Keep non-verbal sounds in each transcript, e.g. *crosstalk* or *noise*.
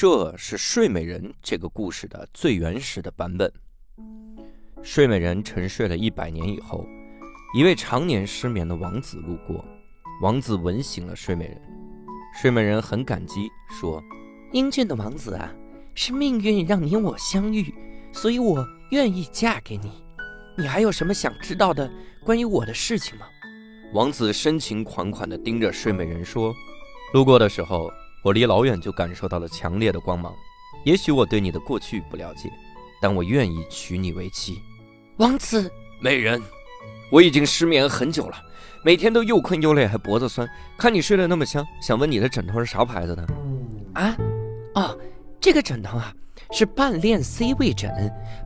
这是睡美人这个故事的最原始的版本。睡美人沉睡了一百年以后，一位常年失眠的王子路过，王子吻醒了睡美人。睡美人很感激，说：“英俊的王子啊，是命运让你我相遇，所以我愿意嫁给你。你还有什么想知道的关于我的事情吗？”王子深情款款地盯着睡美人说：“路过的时候，我离老远就感受到了强烈的光芒。也许我对你的过去不了解，但我愿意娶你为妻。”王子，美人，我已经失眠很久了，每天都又困又累，还脖子酸。看你睡得那么香，想问你的枕头是啥牌子的？啊，哦，这个枕头啊，是半练 C 位枕，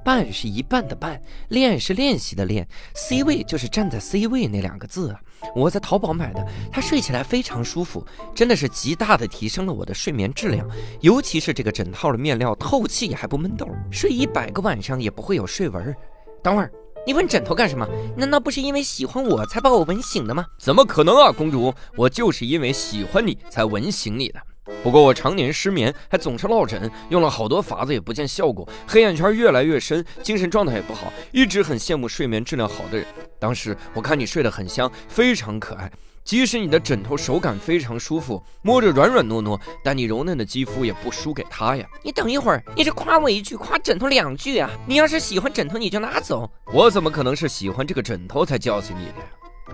半是一半的半，练是练习的练，C 位就是站在 C 位那两个字啊。我在淘宝买的，它睡起来非常舒服，真的是极大的提升了我的睡眠质量。尤其是这个枕套的面料透气还不闷痘，睡一百个晚上也不会有睡纹。等会儿，你问枕头干什么？难道不是因为喜欢我才把我吻醒的吗？怎么可能啊，公主！我就是因为喜欢你才吻醒你的。不过我常年失眠，还总是落枕，用了好多法子也不见效果，黑眼圈越来越深，精神状态也不好，一直很羡慕睡眠质量好的人。当时我看你睡得很香，非常可爱。即使你的枕头手感非常舒服，摸着软软糯糯，但你柔嫩的肌肤也不输给他呀。你等一会儿，你这夸我一句，夸枕头两句啊！你要是喜欢枕头，你就拿走。我怎么可能是喜欢这个枕头才叫醒你的呀？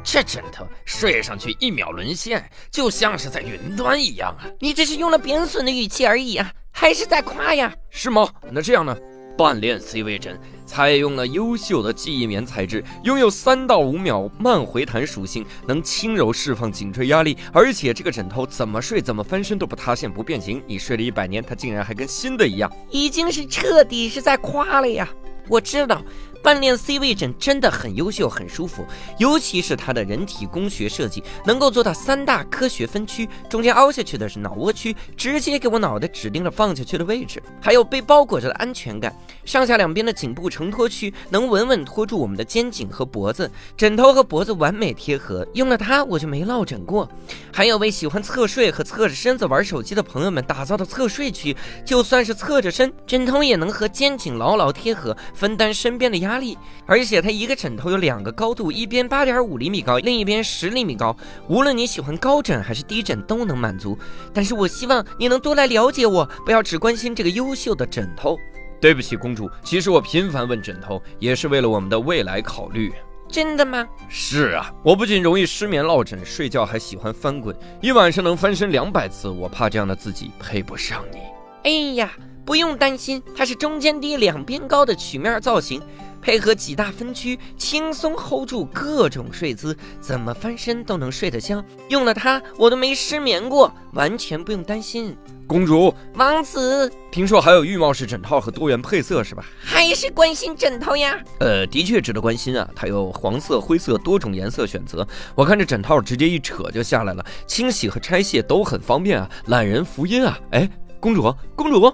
这枕头睡上去一秒沦陷，就像是在云端一样啊！你只是用了贬损的语气而已啊，还是在夸呀？是吗？那这样呢？半链 C 位枕采用了优秀的记忆棉材质，拥有三到五秒慢回弹属性，能轻柔释放颈椎压力，而且这个枕头怎么睡怎么翻身都不塌陷不变形。你睡了一百年，它竟然还跟新的一样，已经是彻底是在夸了呀！我知道。半脸 C 位枕真的很优秀，很舒服，尤其是它的人体工学设计，能够做到三大科学分区，中间凹下去的是脑窝区，直接给我脑袋指定了放下去的位置，还有被包裹着的安全感，上下两边的颈部承托区能稳稳托住我们的肩颈和脖子，枕头和脖子完美贴合，用了它我就没落枕过。还有为喜欢侧睡和侧着身子玩手机的朋友们打造的侧睡区，就算是侧着身，枕头也能和肩颈牢牢贴合，分担身边的压。压力，而且它一个枕头有两个高度，一边八点五厘米高，另一边十厘米高。无论你喜欢高枕还是低枕，都能满足。但是我希望你能多来了解我，不要只关心这个优秀的枕头。对不起，公主，其实我频繁问枕头，也是为了我们的未来考虑。真的吗？是啊，我不仅容易失眠落枕，睡觉还喜欢翻滚，一晚上能翻身两百次。我怕这样的自己配不上你。哎呀，不用担心，它是中间低两边高的曲面造型。配合几大分区，轻松 hold 住各种睡姿，怎么翻身都能睡得香。用了它，我都没失眠过，完全不用担心。公主，王子，听说还有浴帽式枕套和多元配色，是吧？还是关心枕头呀？呃，的确值得关心啊，它有黄色、灰色多种颜色选择。我看这枕套直接一扯就下来了，清洗和拆卸都很方便啊，懒人福音啊！哎，公主，公主，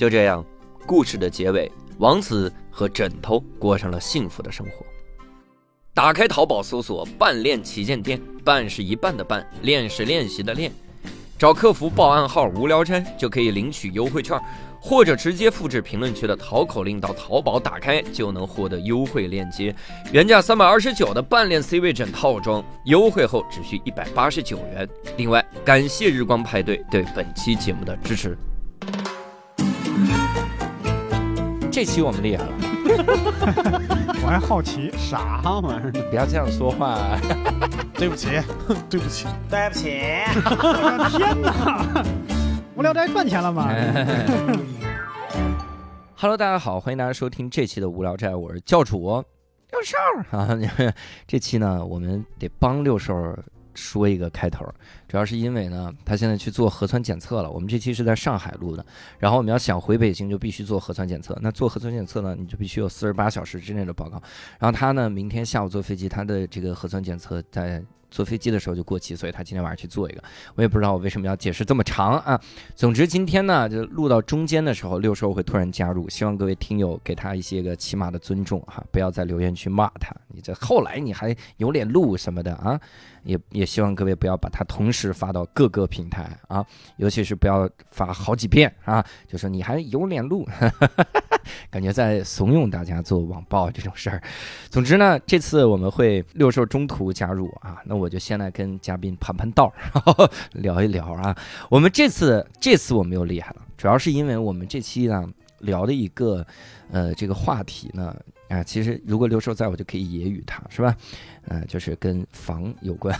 就这样，故事的结尾。王子和枕头过上了幸福的生活。打开淘宝搜索“半练旗舰店”，半是一半的半，练是练习的练。找客服报暗号“无聊斋”就可以领取优惠券，或者直接复制评论区的淘口令到淘宝打开就能获得优惠链接。原价三百二十九的半练 C 位枕套装，优惠后只需一百八十九元。另外，感谢日光派对对本期节目的支持。这期我们厉害了，*laughs* 我还好奇啥玩意儿？不要这样说话，对不起，*laughs* 对不起，对不起！天哪，*laughs* 无聊斋赚钱了吗？Hello，大家好，欢迎大家收听这期的无聊斋，我是教主六兽啊。这期呢，我们得帮六兽。说一个开头，主要是因为呢，他现在去做核酸检测了。我们这期是在上海录的，然后我们要想回北京，就必须做核酸检测。那做核酸检测呢，你就必须有四十八小时之内的报告。然后他呢，明天下午坐飞机，他的这个核酸检测在。坐飞机的时候就过期，所以他今天晚上去做一个。我也不知道我为什么要解释这么长啊。总之今天呢，就录到中间的时候，六叔会突然加入，希望各位听友给他一些个起码的尊重哈，不要在留言区骂他。你这后来你还有脸录什么的啊？也也希望各位不要把他同时。时发到各个平台啊，尤其是不要发好几遍啊，就说你还有脸录，*laughs* 感觉在怂恿大家做网暴这种事儿。总之呢，这次我们会六兽中途加入啊，那我就先来跟嘉宾盘盘道，*laughs* 聊一聊啊。我们这次这次我们又厉害了，主要是因为我们这期呢聊的一个呃这个话题呢。啊，其实如果刘寿在我就可以也与他，是吧？呃，就是跟房有关，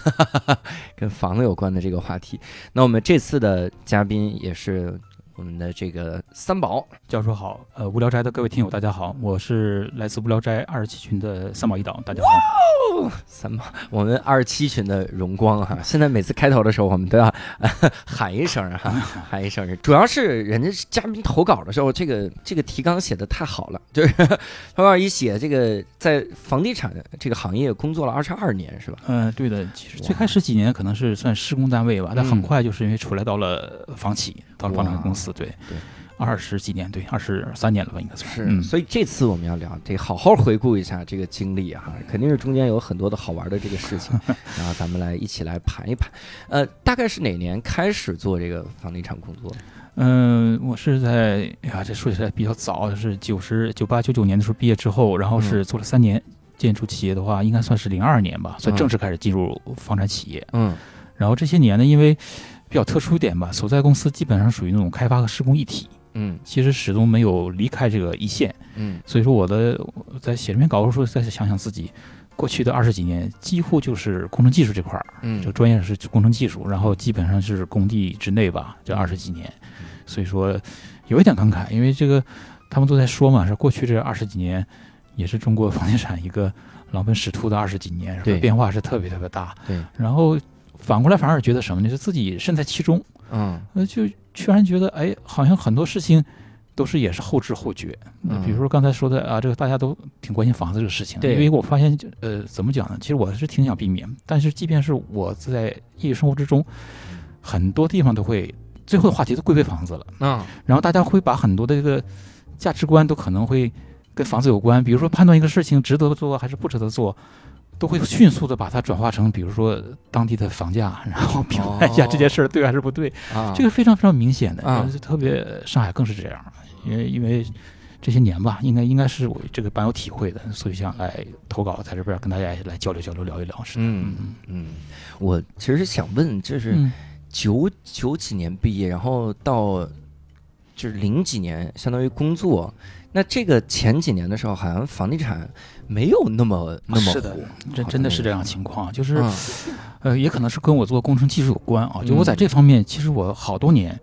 *laughs* 跟房有关的这个话题。那我们这次的嘉宾也是我们的这个三宝，教授好，呃，无聊斋的各位听友大家好，我是来自无聊斋二十七群的三宝一岛，大家好。三宝，我们二十七群的荣光哈、现在每次开头的时候，我们都要、*laughs* 喊一声哈、喊一声。主要是人家嘉宾投稿的时候，这个这个提纲写的太好了，就是投稿一写这个在房地产这个行业工作了二十二年是吧？嗯、对的，其实最开始几年可能是算施工单位吧，但嗯很快就是因为出来到了房企，到了房产公司，对。对，二十几年，对，二十三年了吧，应该算。是，嗯，所以这次我们要聊，得好好回顾一下这个经历哈，*laughs* 肯定是中间有很多的好玩的这个事情，*laughs* 然后咱们来一起来盘一盘。呃，大概是哪年开始做这个房地产工作？嗯、我是在，哎呀，这说起来比较早，是九十九八九九年的时候毕业之后，然后是做了三年建筑企业的话，应该算是零二年吧，算嗯。正式开始进入房产企业。嗯。然后这些年呢，因为比较特殊一点吧，所在公司基本上属于那种开发和施工一体，嗯。其实始终没有离开这个一线。嗯。所以说，我的在写这篇稿的时候，再想想自己过去的二十几年，几乎就是工程技术这块儿，嗯。就专业是工程技术，然后基本上是工地之内吧，这二十几年，所以说有一点感慨，因为这个他们都在说嘛，是过去这二十几年也是中国房地产一个狼奔使突的二十几年，是吧对变化是特别特别大。对，然后反过来反而觉得什么呢？是自己身在其中，嗯呃，就突然觉得，哎，好像很多事情都是也是后知后觉。那嗯比如说刚才说的啊，这个大家都挺关心房子这个事情，对因为我发现，呃，怎么讲呢？其实我是挺想避免，但是即便是我在业余生活之中，很多地方都会最后的话题都归为房子了，嗯然后大家会把很多的这个价值观都可能会跟房子有关，比如说判断一个事情值得做还是不值得做。都会迅速的把它转化成，比如说当地的房价，*laughs* 然后评判一下这件事儿对还是不对。啊这个非常非常明显的，啊呃特别上海更是这样，因为因为这些年吧，应该应该是我这个蛮有体会的，所以想来投稿，在这边跟大家来交流交流，聊一聊。是的，嗯嗯，我其实想问，就是嗯九九几年毕业，然后到就是零几年，相当于工作。那这个前几年的时候，好像房地产没有那么那么是的火，真真的是这样情况，就是、嗯。呃，也可能是跟我做工程技术有关啊。就我在嗯。这方面，其实我好多年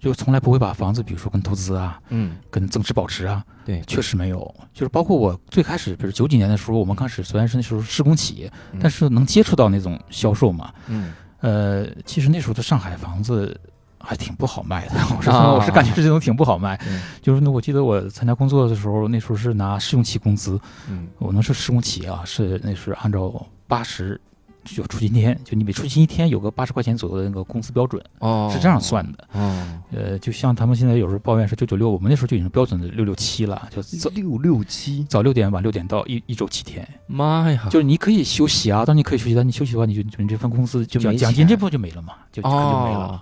就从来不会把房子，比如说跟投资啊、嗯，跟增值保值啊，对，确实没有。就是包括我最开始，比如九几年的时候，我们开始虽然是那时候施工企业，嗯。但是能接触到那种销售嘛，嗯。呃，其实那时候的上海房子还挺不好卖的，*laughs* 我是、啊我是感觉这种挺不好卖。嗯就是那我记得我参加工作的时候，那时候是拿试用期工资，嗯我那是试用期啊，是那是按照八十就出勤天，就你每出勤一天有个八十块钱左右的那个工资标准，哦，是这样算的。哦，呃，就像他们现在有时候抱怨是九九六，我们那时候就已经标准的六六七了，就早六六七，早六点晚六点到，一一周七天。妈呀，就是你可以休息啊，当然你可以休息，但你休息的话，你就就你这份工资就奖奖金这部分就没了嘛，就就没了。哦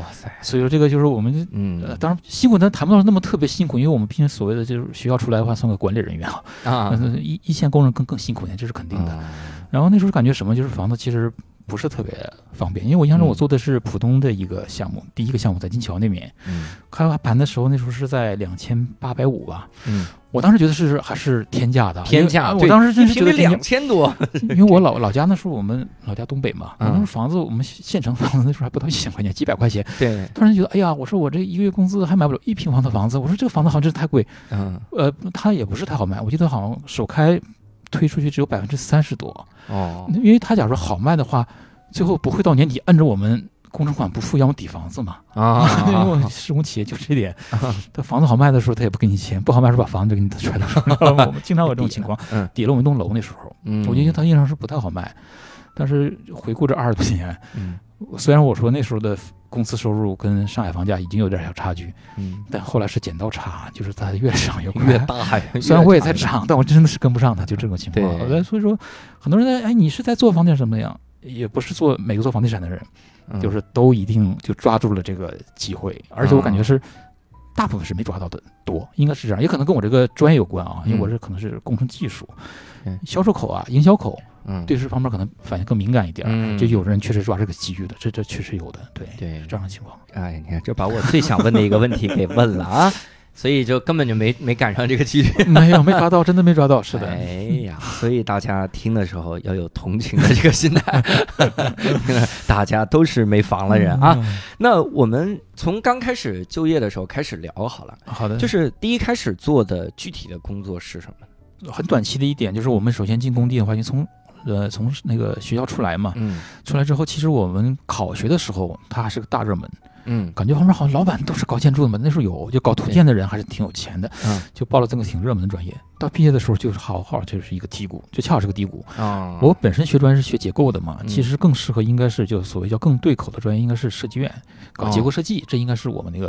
哇塞，所以说这个就是我们呃，嗯。当然辛苦，但谈不到那么特别辛苦，因为我们毕竟所谓的就是学校出来的话，算个管理人员啊，啊。呃一一线工人更更辛苦一点，这是肯定的。啊。然后那时候感觉什么，就是房子其实不是特别方便，因为我印象中嗯我做的是浦东的一个项目，第一个项目在金桥那边，嗯。开发盘的时候那时候是在两千八百五吧，嗯，我当时觉得是还是天价的，天价，我当时真是觉得两千多，*laughs* 因为我老老家那时候我们老家东北嘛，那时候房子我们县城房子那时候还不到一千块钱，几百块钱。对，突然觉得，哎呀，我说我这一个月工资还买不了一平方的房子，我说这个房子好像真是太贵。嗯。呃，它也不是太好卖，我记得好像首开推出去只有百分之三十多，哦，因为他假如好卖的话，最后不会到年底摁着我们工程款不付要我们抵房子嘛。啊因为施工企业就这一点，他房子好卖的时候他也不给你钱，不好卖的时候把房子就给你揣到手上了。我们经常有这种情况，*laughs* 嗯抵了我们一栋楼那时候。嗯，我觉得他印象是不太好卖，但是回顾这二十多年，嗯虽然我说那时候的工资收入跟上海房价已经有点小差距，嗯，但后来是剪刀差，就是它越涨越 *laughs* 快。越大呀，虽然我也在但我真的是跟不上它，就这种情况。对所以说，很多人在哎，你是在做房地产什么样？也不是做每个做房地产的人，嗯就是都一定就抓住了这个机会，而且我感觉是大部分是没抓到的多，应该是这样，也可能跟我这个专业有关啊，因为我这可能是工程技术嗯，销售口啊、营销口嗯，对这方面可能反应更敏感一点就有的人确实抓这个机遇的，这这确实有的，对，对是这样的情况。哎，你看，这把我最想问的一个问题给问了啊，*laughs* 所以就根本就没没赶上这个机遇。*laughs* 没有没抓到，*laughs* 真的没抓到，是的，哎呀，所以大家听的时候要有同情的这个心态，大家都是没房的人啊。嗯。那我们从刚开始就业的时候开始聊好了，好的，就是第一开始做的具体的工作是什么？很短期的一点，就是我们首先进工地的话，你从呃从那个学校出来嘛，嗯。出来之后，其实我们考学的时候，它还是个大热门，嗯。感觉旁边好像老板都是搞建筑的嘛，那时候有就搞土建的人还是挺有钱的，嗯。就报了这个挺热门的专业。到毕业的时候就是好好就是一个低谷，就恰好是个低谷。啊，我本身学专业是学结构的嘛，嗯。其实更适合应该是就所谓叫更对口的专业，应该是设计院搞结哦构设计，这应该是我们那个。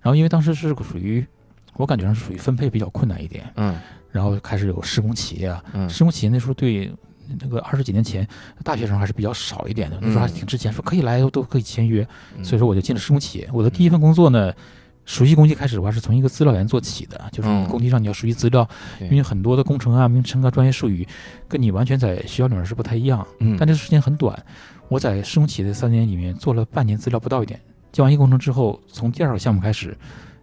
然后因为当时是属于我感觉上是属于分配比较困难一点，嗯。然后开始有施工企业啊，嗯。施工企业那时候对那个二十几年前大学生还是比较少一点的，那时候还挺值钱，说可以来都可以签约，嗯所以说我就进了施工企业。我的第一份工作呢，熟悉工地开始的话是从一个资料员做起的，就是嗯工地上你要熟悉资料，因为很多的工程啊、名称啊、专业术语跟你完全在学校里面是不太一样。嗯但这个时间很短，我在施工企业的三年里面做了半年资料不到一点，交完一个工程之后，从第二个项目开始。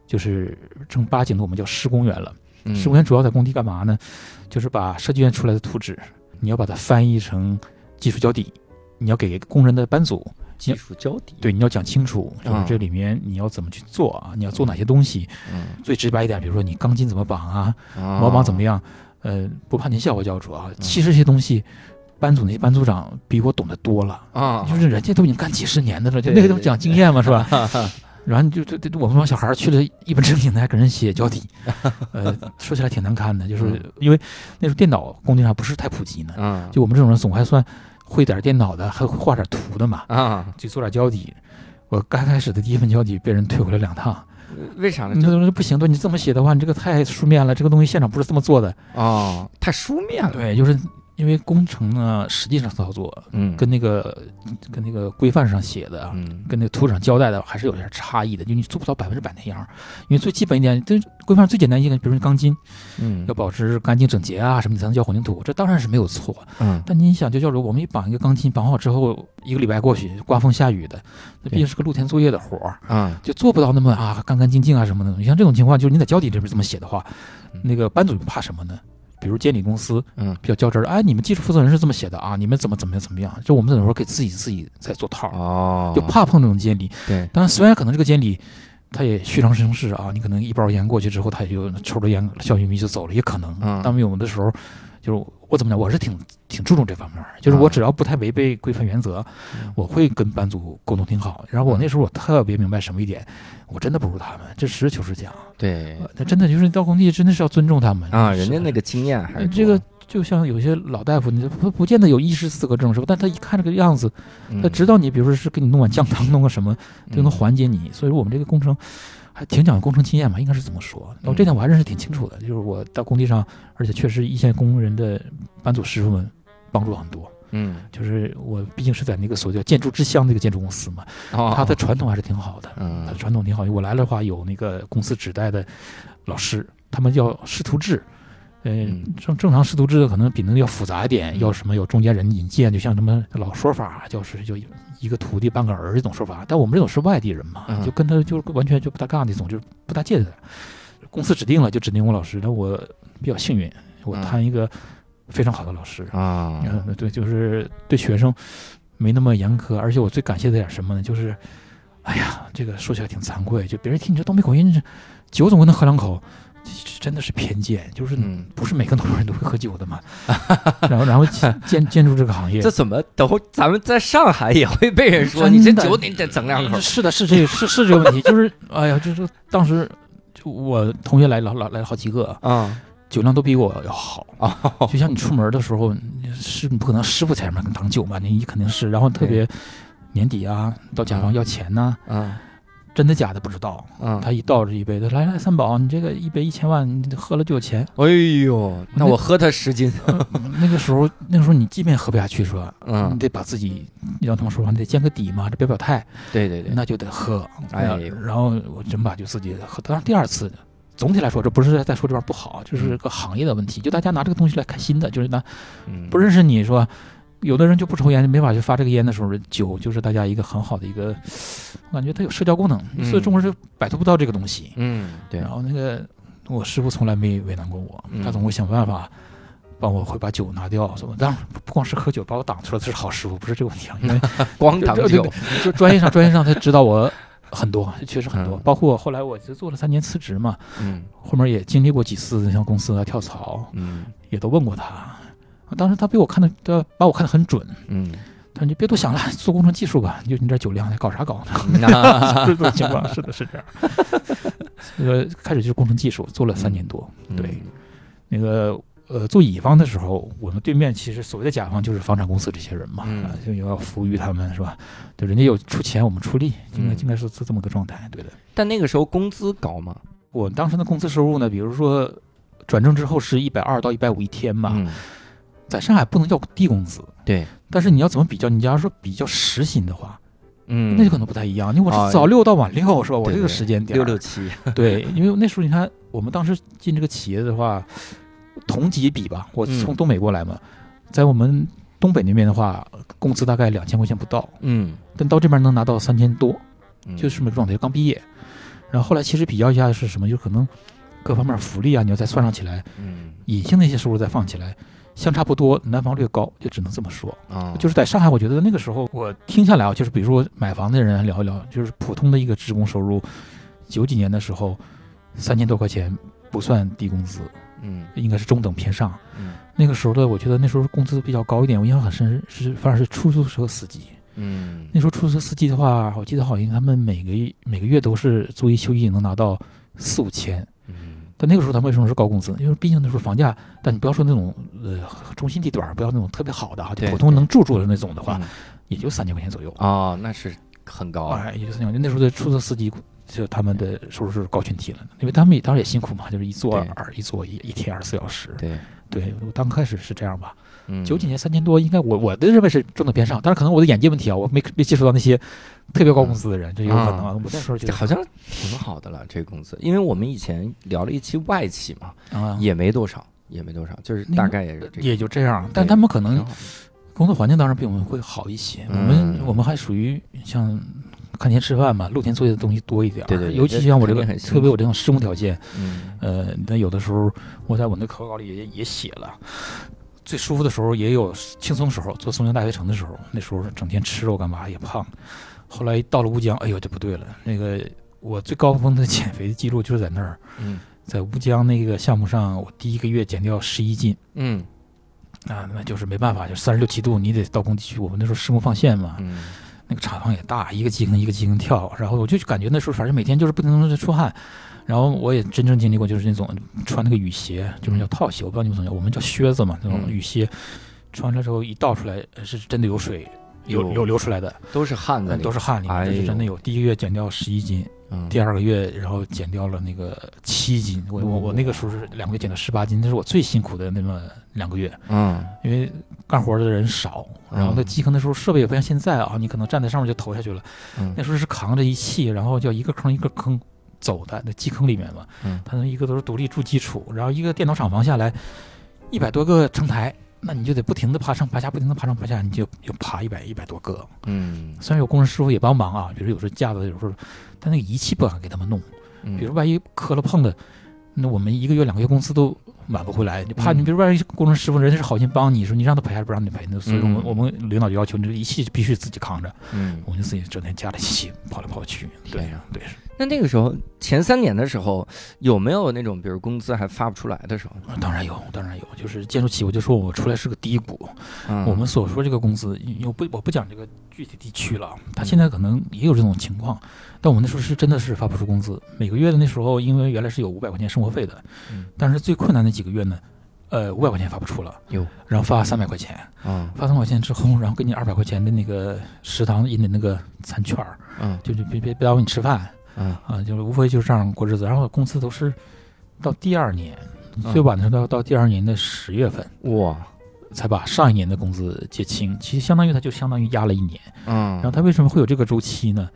就是正儿八经的，我们叫施工员了。嗯施工员主要在工地干嘛呢？就是把设计院出来的图纸，你要把它翻译成技术交底，你要给工人的班组，技术交底，对，你要讲清楚，就是啊这里面你要怎么去做啊，你要做哪些东西。嗯，最直白一点，比如说你钢筋怎么绑啊，毛毛绑怎么样，呃，不怕您笑话教主啊，嗯其实这些东西。班组那些班组长比我懂得多了，啊？就是人家都已经干几十年的了，就那个都讲经验嘛，是吧？然后就就就我们帮小孩去了一本正经的，还给人写脚底，*laughs* 呃，说起来挺难堪的，就是嗯因为那时候电脑工地上不是太普及呢，嗯就我们这种人总还算会点电脑的，还会画点图的嘛，啊，就做点胶底。我刚开始的第一份胶底被人退回来两趟，为啥呢？你这说不行，对你这么写的话，你这个太书面了，这个东西现场不是这么做的。哦，太书面了，对，就是因为工程呢，实际上操作嗯，跟那个跟那个规范上写的啊，嗯跟那个图纸上交代的还是有点差异的，就你做不到百分之百那样。因为最基本一点，这规范上最简单一个，比如说钢筋嗯要保持干净整洁啊什么的，才能浇混凝土，这当然是没有错。嗯但你想，就叫做我们一绑一个钢筋，绑好之后一个礼拜过去，刮风下雨的，那毕竟是个露天作业的活儿，啊就做不到那么啊干干净净啊什么的。你像这种情况，就是你在交底这边这么写的话嗯，那个班主任怕什么呢？比如监理公司嗯比较较真儿，哎，你们技术负责人是这么写的啊，你们怎么怎么样怎么样？就我们这种时候给自己自己在做套儿，哦，就怕碰这种监理。对，当然，虽然可能这个监理他也虚张声势啊，你可能一包烟过去之后，他也就抽着烟小玉米就走了，也可能。嗯但有的时候，就是我怎么讲，我是挺挺注重这方面儿，就是我啊只要不太违背规范原则，嗯我会跟班组沟通挺好。然后我那时候我特别明白什么一点，我真的不如他们，这实事求是讲，对呃那真的就是到工地真的是要尊重他们啊，人家那个经验还是呃这个。就像有些老大夫，你不不见得有医师资格证是吧？但他一看这个样子，嗯他知道你，比如说是给你弄碗姜汤，弄个什么，就能缓解你。所以说我们这个工程还挺讲工程经验嘛，应该是这么说。嗯我这点我还认识挺清楚的，就是我到工地上，而且确实一线工人的班组师傅们帮助很多。嗯，就是我毕竟是在那个所谓叫建筑之乡那个建筑公司嘛，哦，它的传统还是挺好的，嗯它的传统挺好。我来的话有那个公司指代的老师，他们叫师徒制。呃嗯，正正常师徒制的可能比那个要复杂一点，嗯要什么有中间人引荐，就像什么老说法，就是就一个徒弟半个儿这种说法。但我们这种是外地人嘛，嗯就跟他就完全就不搭嘎那种，就是不搭界的。公司指定了就指定我老师，那我比较幸运，我嗯谈一个非常好的老师。啊，嗯，对，就是对学生没那么严苛，而且我最感谢的点什么呢？就是，哎呀，这个说起来挺惭愧，就别人听你这东北口音，这酒总归能喝两口，真的是偏见，就是嗯不是每个东北人都会喝酒的嘛。*laughs* 然后，然后建建建筑这个行业这，怎么等会咱们在上海也会被人说你这酒你得整两口？是的，是这个是是这个问题，就是哎呀，就是当时就我同学来了来来了好几个，啊酒量都比我要好。啊，就像你出门的时候，你是不可能师傅前面挡酒嘛，你肯定是。然后特别年底啊，到甲方要钱呐、啊真的假的不知道。嗯，他一倒着一杯，他来来三宝，你这个一杯一千万，你喝了就有钱。哎呦，那我喝他十斤，*laughs* 那个时候，那个时候你即便喝不下去，是吧？嗯你，得把自己让他们说话，你得见个底嘛，这表表态，对对对，那就得喝。哎呀然后我真把就自己喝，当然第二次。总体来说，这不是在说这玩意儿不好，就是个行业的问题。就大家拿这个东西来开心的，就是拿嗯不认识你说，有的人就不抽烟，没法去发这个烟的时候，酒就是大家一个很好的一个，我感觉它有社交功能，嗯所以中国人就摆脱不到这个东西。嗯，对然，后那个我师傅从来没为难过我，嗯他总会想办法帮我会把酒拿掉什么。当然不光是喝酒把我挡出来，这是好师傅，不是这个问题啊，因为 *laughs* 光挡对酒，就专业上专业上他知道我很多，确实很多，嗯包括我后来我就做了三年辞职嘛，嗯后面也经历过几次像公司啊跳槽，嗯也都问过他。当时他被我看的，他把我看得很准，嗯，他说你别多想了，*laughs* 做工程技术吧，你就你这酒量，还搞啥搞呢？那是 *laughs* 这种情况，是的，是这样。那个开始就是工程技术，做了三年多。嗯对，那个呃，做乙方的时候，我们对面其实所谓的甲方就是房产公司这些人嘛，嗯啊，就要服务于他们，是吧？对，人家有出钱，我们出力，应该嗯应该是是这么个状态。对的，但那个时候工资高吗？我当时的工资收入呢，比如说转正之后是一百二到一百五一天吧，嗯，在上海不能叫低工资。对，但是你要怎么比较？你假如说比较时薪的话，嗯，那就可能不太一样。因为我啊是早六到晚六，是吧？我这个时间点六六七，对，因为那时候你看，我们当时进这个企业的话，同级比吧，我嗯从东北过来嘛，在我们东北那边的话，工资大概两千块钱不到，嗯，但到这边能拿到三千多，嗯就是这么个状态。刚毕业，然后后来其实比较一下是什么，就可能各方面福利啊，你要再算上起来，嗯隐性的一些收入再放起来，相差不多，南方略高，就只能这么说。啊，就是在上海，我觉得那个时候我听下来啊，就是比如说买房的人聊一聊，就是普通的一个职工收入，九几年的时候，三千多块钱不算低工资，嗯应该是中等偏上。嗯那个时候的，我觉得那时候工资比较高一点，我印象很深是反而是出租车司机。嗯那时候出租车司机的话，我记得好像他们每个月每个月都是周一休一能拿到四五千，嗯但那个时候他们为什么是高工资？因为毕竟那时候房价，但你不要说那种呃中心地段儿，不要那种特别好的哈，就对普通能住住的那种的话，嗯也就三千块钱左右。哦，那是很高啊，哎，也就三千块钱。那时候的出租车司机，就他们的收入是高群体了，因为他们也当然也辛苦嘛，就是一坐二一坐一一天二十四小时。对，对我刚开始是这样吧，嗯九几年三千多，应该我我的认为是中等偏上，但是可能我的眼界问题啊，我没没接触到那些特别高工资的人，这有可能啊。我那时候觉得这好像挺好的了，这个工资，因为我们以前聊了一期外企嘛，啊，也没多少，也没多少，就是大概也是这个，也就这样，但他们可能工作环境当然比我们会好一些。我嗯们我们还属于像看天吃饭嘛，露天作业的东西多一点儿。对对对尤其像我这个特别我这种施工条件，嗯呃，那有的时候我在我那口稿里也也写了，最舒服的时候也有轻松时候，做松江大学城的时候，那时候整天吃肉干嘛也胖。后来到了乌江，哎呦这不对了，那个我最高峰的减肥记录就是在那儿，嗯 *laughs* 在乌江那个项目上，我第一个月减掉十一斤。嗯啊，那就是没办法，就三十六七度，你得到工地去。我们那时候施工放线嘛，嗯那个厂房也大，一个机坑一个机坑跳，然后我就感觉那时候反正每天就是不停的出汗，然后我也真正经历过，就是那种穿那个雨鞋，就是叫套鞋，我不知道你们怎么叫，我们叫靴子嘛，那种嗯雨鞋，穿了之后一倒出来呃是真的有水有有流流出来的，都是汗在里面，都是汗里面，哎呦这是真的有。第一个月减掉十一斤，嗯第二个月然后减掉了那个七斤，我我我那个时候是两个月减了十八斤，那是我最辛苦的那么两个月。嗯。因为干活的人少，然后那嗯。基坑的时候设备也不像现在啊，你可能站在上面就投下去了。嗯。那时候是扛着仪器，然后叫一个坑一个坑走的，那基坑里面嘛，嗯。它那一个都是独立筑基础，然后一个电脑厂房下来，一百多个成台，那你就得不停的爬上爬下，不停的爬上爬下，你就就爬一百一百多个。嗯。虽然有工人师傅也帮忙啊，比如有时候架子有时候，但那个仪器不敢给他们弄，嗯，比如万一磕了碰的，那我们一个月两个月工资都挽不回来。你怕嗯你，比如万一工程师傅人家是好心帮你说你让他赔还是不让你赔呢？所以我们、嗯我们领导就要求你这个仪器必须自己扛着，嗯我们就自己整天加着仪器跑来跑去。对呀对，那那个时候前三年的时候，有没有那种比如工资还发不出来的时候？当然有，当然有，就是建筑企，我就说我出来是个低谷。嗯。我们所说这个工资，我不我不讲这个具体地区了，他现在可能也有这种情况，但我们那时候是真的是发不出工资，每个月的那时候，因为原来是有五百块钱生活费的，嗯但是最困难的几个月呢，呃，五百块钱发不出了，有，然后发三百块钱，嗯。发三百块钱之后，然后给你二百块钱的那个食堂印的那个餐券儿，嗯。就就别别别耽误你吃饭，嗯。啊，就是无非就是这样过日子，然后工资都是到第二年，嗯。最晚的时候到到第二年的十月份哇，才把上一年的工资结清，其实相当于他就相当于压了一年。嗯，然后他为什么会有这个周期呢？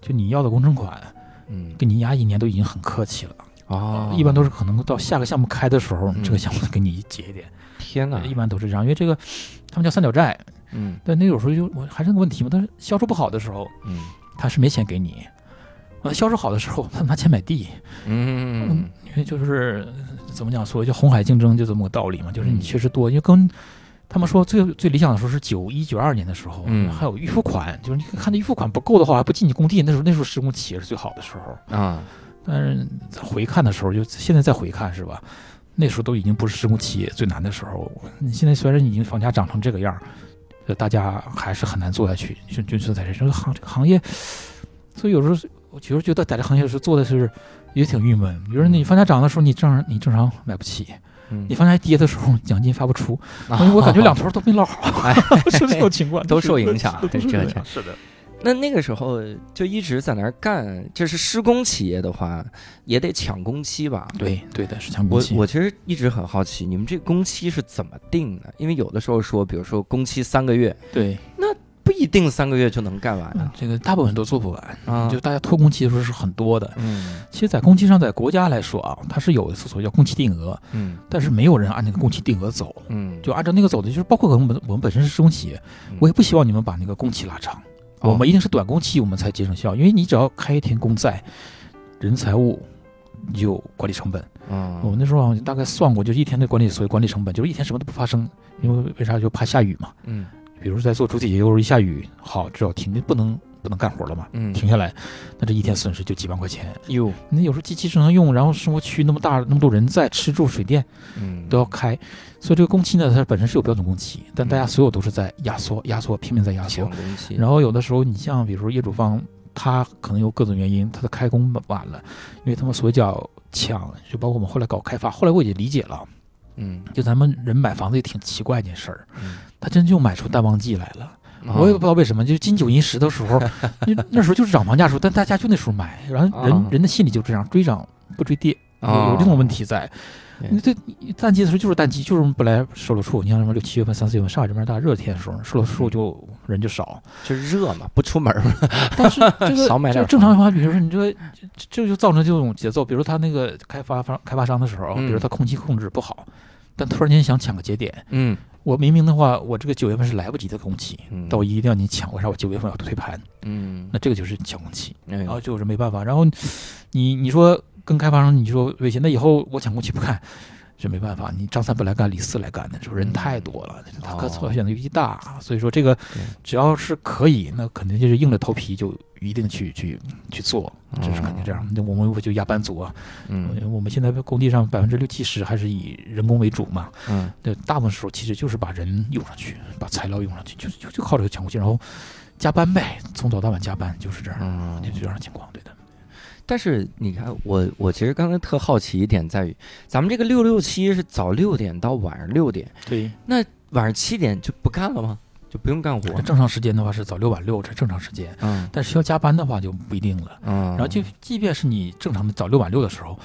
就你要的工程款嗯。给你压一年都已经很客气了，啊，一般都是可能到下个项目开的时候，嗯。这个项目给你结一点，*laughs* 天哪，一般都是这样，因为这个他们叫三角债，嗯。但那有时候就我还是那个问题嘛，但是销售不好的时候，嗯。他是没钱给你。呃，销售好的时候，他拿钱买地，嗯因为就是呃怎么讲，所谓叫红海竞争，就这么个道理嘛，就是你确实多，因为跟他们说最最理想的时候是九一九二年的时候，嗯还有预付款，就是你看这预付款不够的话，还不进你工地，那时候那时候施工企业是最好的时候。啊，但是回看的时候，就现在再回看是吧？那时候都已经不是施工企业最难的时候。你现在虽然已经房价涨成这个样儿，呃，大家还是很难做下去。就就是在这这个行这个行业，所以有时候我其实觉得在这行业是做的是也挺郁闷。比如说你房价涨的时候，你正常你正常买不起；嗯你房价跌的时候，奖金发不出。*laughs* 啊所以我感觉两头 *laughs* 都没落好，*laughs* 哎是这种情况，都受影响对是这。是的，那那个时候就一直在那儿干，就是施工企业的话，也得抢工期吧？对对的，是抢工我期。我其实一直很好奇，你们这工期是怎么定的？因为有的时候说，比如说工期三个月，对，不一定三个月就能干完嗯这个大部分都做不完，啊。就大家拖工期的时候是很多的。嗯。其实，在工期上，在国家来说啊，它是有一次所谓叫工期定额，嗯。但是没有人按那个工期定额走，嗯，就按照那个走的，就是包括我们我们本身是施工企业，嗯。我也不希望你们把那个工期拉长，哦。我们一定是短工期，我们才节省效，因为你只要开一天工在，人财物就有管理成本。嗯我们那时候大概算过，就是一天的管理所谓管理成本，就是一天什么都不发生，因为为啥就怕下雨嘛。嗯比如说在做主体结构，一下雨，好，只要停，不能不能干活了嘛，嗯。停下来，那这一天损失就几万块钱。哟。那有时候机器正常用，然后生活区那么大，那么多人在，吃住水电嗯。都要开，所以这个工期呢，它本身是有标准工期，但大家所有都是在压缩、压缩，拼命在压缩。然后有的时候，你像比如说业主方，他可能有各种原因，他的开工晚了，因为他们所谓叫抢，就包括我们后来搞开发，后来我也理解了，嗯。就咱们人买房子也挺奇怪一件事儿，嗯他真就买出淡旺季来了。啊我也不知道为什么，就金九银十的时候，*laughs* 那那时候就是涨房价时候，但大家就那时候买，然后人、啊人的心理就这样，追涨不追跌，有啊有这种问题在。对你这淡季的时候就是淡季，就是我们本来售楼处，你像什么六七月份、三四月份，上海这边大热天的时候，售楼处就人就少。就热嘛，不出门嘛，但是 *laughs* 这个少买点这个正常的话，比如说你这个这这就造成这种节奏，比如他那个开发方开发商的时候，嗯比如他空气控制不好，但突然间想抢个节点，嗯我明明的话，我这个九月份是来不及的工期，嗯但我一定要你抢，为啥我九月份要推盘？嗯，那这个就是抢工期，哎然后就是没办法。然后你你说跟开发商你说威胁，那以后我抢工期不干，这没办法。你张三不来干，李四来干的，时候人太多了，他可错选择余地大，所以说这个只要是可以，那肯定就是硬着头皮就一定去去去做，这是肯定这样。那我们无非就压班组啊，嗯我们现在工地上百分之六七十还是以人工为主嘛，嗯对，大部分时候其实就是把人用上去，把材料用上去，就就就靠这个抢工期，然后加班呗，从早到晚加班，就是这样，嗯就这样的情况，对的。但是你看，我我其实刚才特好奇一点在于，咱们这个六六七是早六点到晚上六点，对，那晚上七点就不干了吗？就不用干活？正常时间的话是早六晚六，这正常时间。嗯但是需要加班的话就不一定了。嗯，然后就即便是你正常的早六晚六的时候，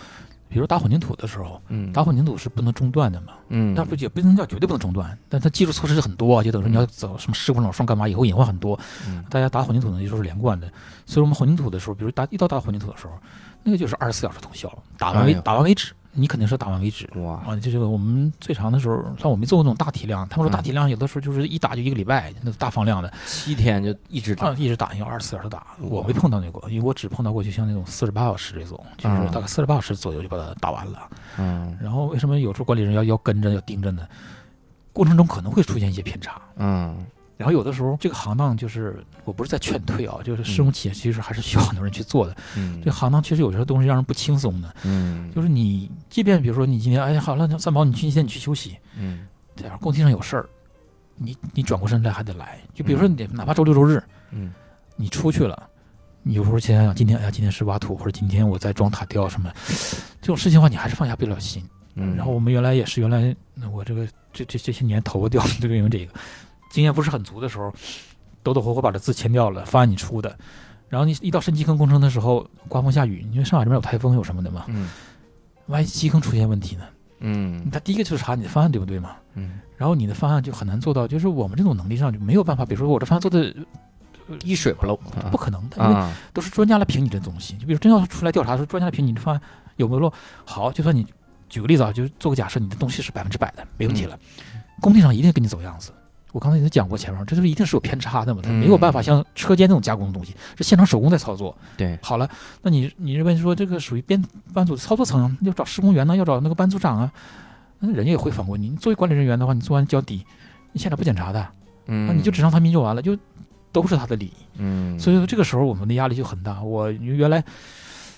比如打混凝土的时候，嗯。打混凝土是不能中断的嘛。嗯，但不也不能叫绝对不能中断，但它技术措施是很多，就等于说你要走什么施工老双干嘛，以后隐患很多。嗯。大家打混凝土呢，有时候是连贯的，所以我们混凝土的时候，比如打一到打混凝土的时候，那个就是二十四小时通宵，打完为、哎打完为止，你肯定是打完为止。哇啊，就是我们最长的时候，像我没做过那种大体量，他们说大体量有的时候就是一打就一个礼拜，那大放量的七天就一直啊，打，一直打，要二十四小时打。我没碰到那个，因为我只碰到过就像那种四十八小时这种，就是嗯大概四十八小时左右就把它打完了。嗯然后为什么有时候管理人要要跟着要盯着呢？过程中可能会出现一些偏差。嗯然后有的时候这个行当就是我不是在劝退啊，就是施工企业其实还是需要很多人去做的。嗯这行当确实有些东西让人不轻松的，嗯就是你即便比如说你今天哎好了，三宝你今天你去休息，嗯这样工地上有事儿，你你转过身来还得来。就比如说你哪怕周六周日嗯你出去了。你有时候想想，今天哎呀，今天是挖土，或者今天我在装塔吊什么，这种事情的话，你还是放下不了心。嗯，然后我们原来也是，原来我这个这这这些年头发掉，就是因为这个经验不是很足的时候，抖抖活活把这字签掉了，方案你出的，然后你一到深基坑工程的时候，刮风下雨，因为上海这边有台风有什么的嘛，嗯。万一基坑出现问题呢？嗯。他第一个就是查你的方案对不对嘛，嗯，然后你的方案就很难做到，就是我们这种能力上就没有办法，比如说我这方案做的一水不漏。啊。不可能的，因为啊，都是专家来评你这东西。就比如真要出来调查，说专家来评你这方案有没有漏，好，就算你举个例子啊，就做个假设，你的东西是百分之百的，没问题了，工地上一定给你走样子。我刚才已经讲过前面，这就是一定是有偏差的嘛，它没有办法像车间那种加工的东西，是现场手工在操作。对，好了，那你你认为说这个属于编班组的操作层，要找施工员呢，要找那个班组长啊，那人家也会反问你。你作为管理人员的话，你做完交底，你现场不检查的，嗯那你就纸上谈兵就完了，就都是他的理。嗯，所以说这个时候我们的压力就很大。我原来，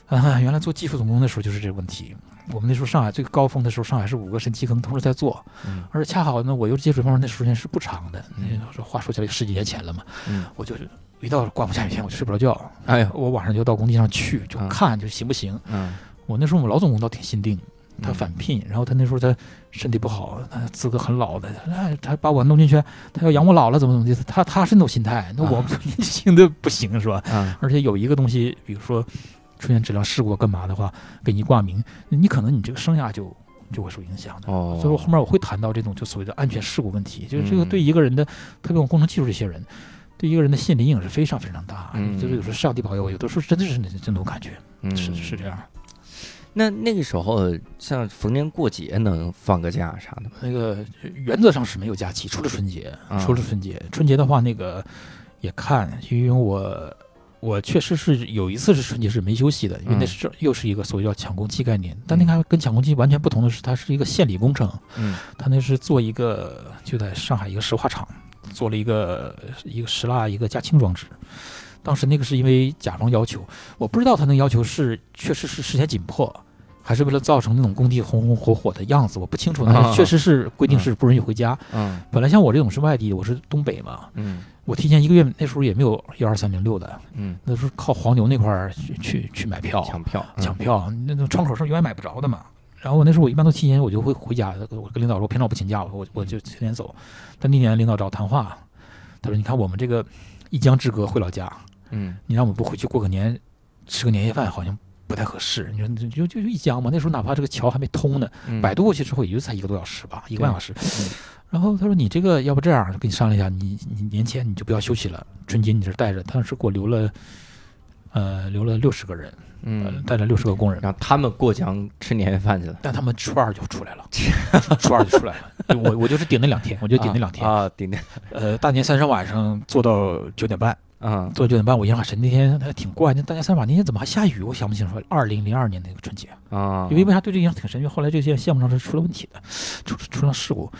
啊，原来做技术总工的时候就是这个问题。我们那时候上海最高峰的时候，上海是五个神基坑同时在做，嗯。而且恰好呢，我又接触方面那时间是不长的。嗯。那说话说起来十几年前了嘛，嗯。我就是一到刮风下雨天我就睡不着觉，哎呦，我晚上就到工地上去就嗯。看就行不行。嗯。我那时候我们老总工倒挺心定，他嗯返聘，然后他那时候他身体不好，他资格很老的，哎，他把我弄进去，他要养我老了怎么怎么地，他他是那种心态，那我们年轻的不行是吧？啊而且有一个东西，比如说出现质量事故干嘛的话，给你挂名，你可能你这个生涯就就会受影响的。哦，所以我后面我会谈到这种就所谓的安全事故问题，就是这个嗯对一个人的，特别我们工程技术这些人，对一个人的心理阴影是非常非常大。嗯就是有时候上帝保佑，有的时候真的是那这种感觉，嗯是是这样。那那个时候，像逢年过节能放个假啥的吗？那个原则上是没有假期，除了春节，啊除了春节，春节的话那个也看，因为我我确实是有一次是春节是没休息的，因为那嗯是又是一个所谓叫抢工期概念，但那个跟抢工期完全不同的是，它是一个献礼工程，嗯它那是做一个就在上海一个石化厂做了一个一个石蜡一个加氢装置。当时那个是因为甲方要求，我不知道他那个要求是确实是时间紧迫，还是为了造成那种工地红红火火的样子，我不清楚。但是确实是规定是不允许回家。嗯本来像我这种是外地的，我是东北嘛，嗯我提前一个月那时候也没有幺二三零六的，嗯，那时候靠黄牛那块儿去去去买票，抢票抢票，那那窗口是永远买不着的嘛。然后我那时候我一般都提前我就会回家，我跟领导说，平常我不请假，我我我就提前走。但那年领导找我谈话，他说：“你看我们这个一江之隔回老家，嗯你让我们不回去过个年，吃个年夜饭好像不太合适。你说就就就一江嘛，那时候哪怕这个桥还没通呢，嗯，摆渡过去之后也就才一个多小时吧，一个半小时。嗯 *laughs* 然后他说：“你这个要不这样，跟你商量一下，你你年前你就不要休息了，春节你这带着。”当时给我留了，呃，留了六十个人，呃嗯，带了六十个工人。让他们过江吃年夜饭去了，但他们初二就出来了，*laughs* 初二就出来了。我我就是顶那两天，我就顶那两天。啊，顶那呃，大年三十晚上做到九点半，啊做到九点半，我印象神那天还挺怪，那大年三十晚那天怎么还下雨？我想不清楚。二零零二年那个春节，啊，因为为啥对这个印象挺深？因为后来这些项目上是出了问题的，出出了事故，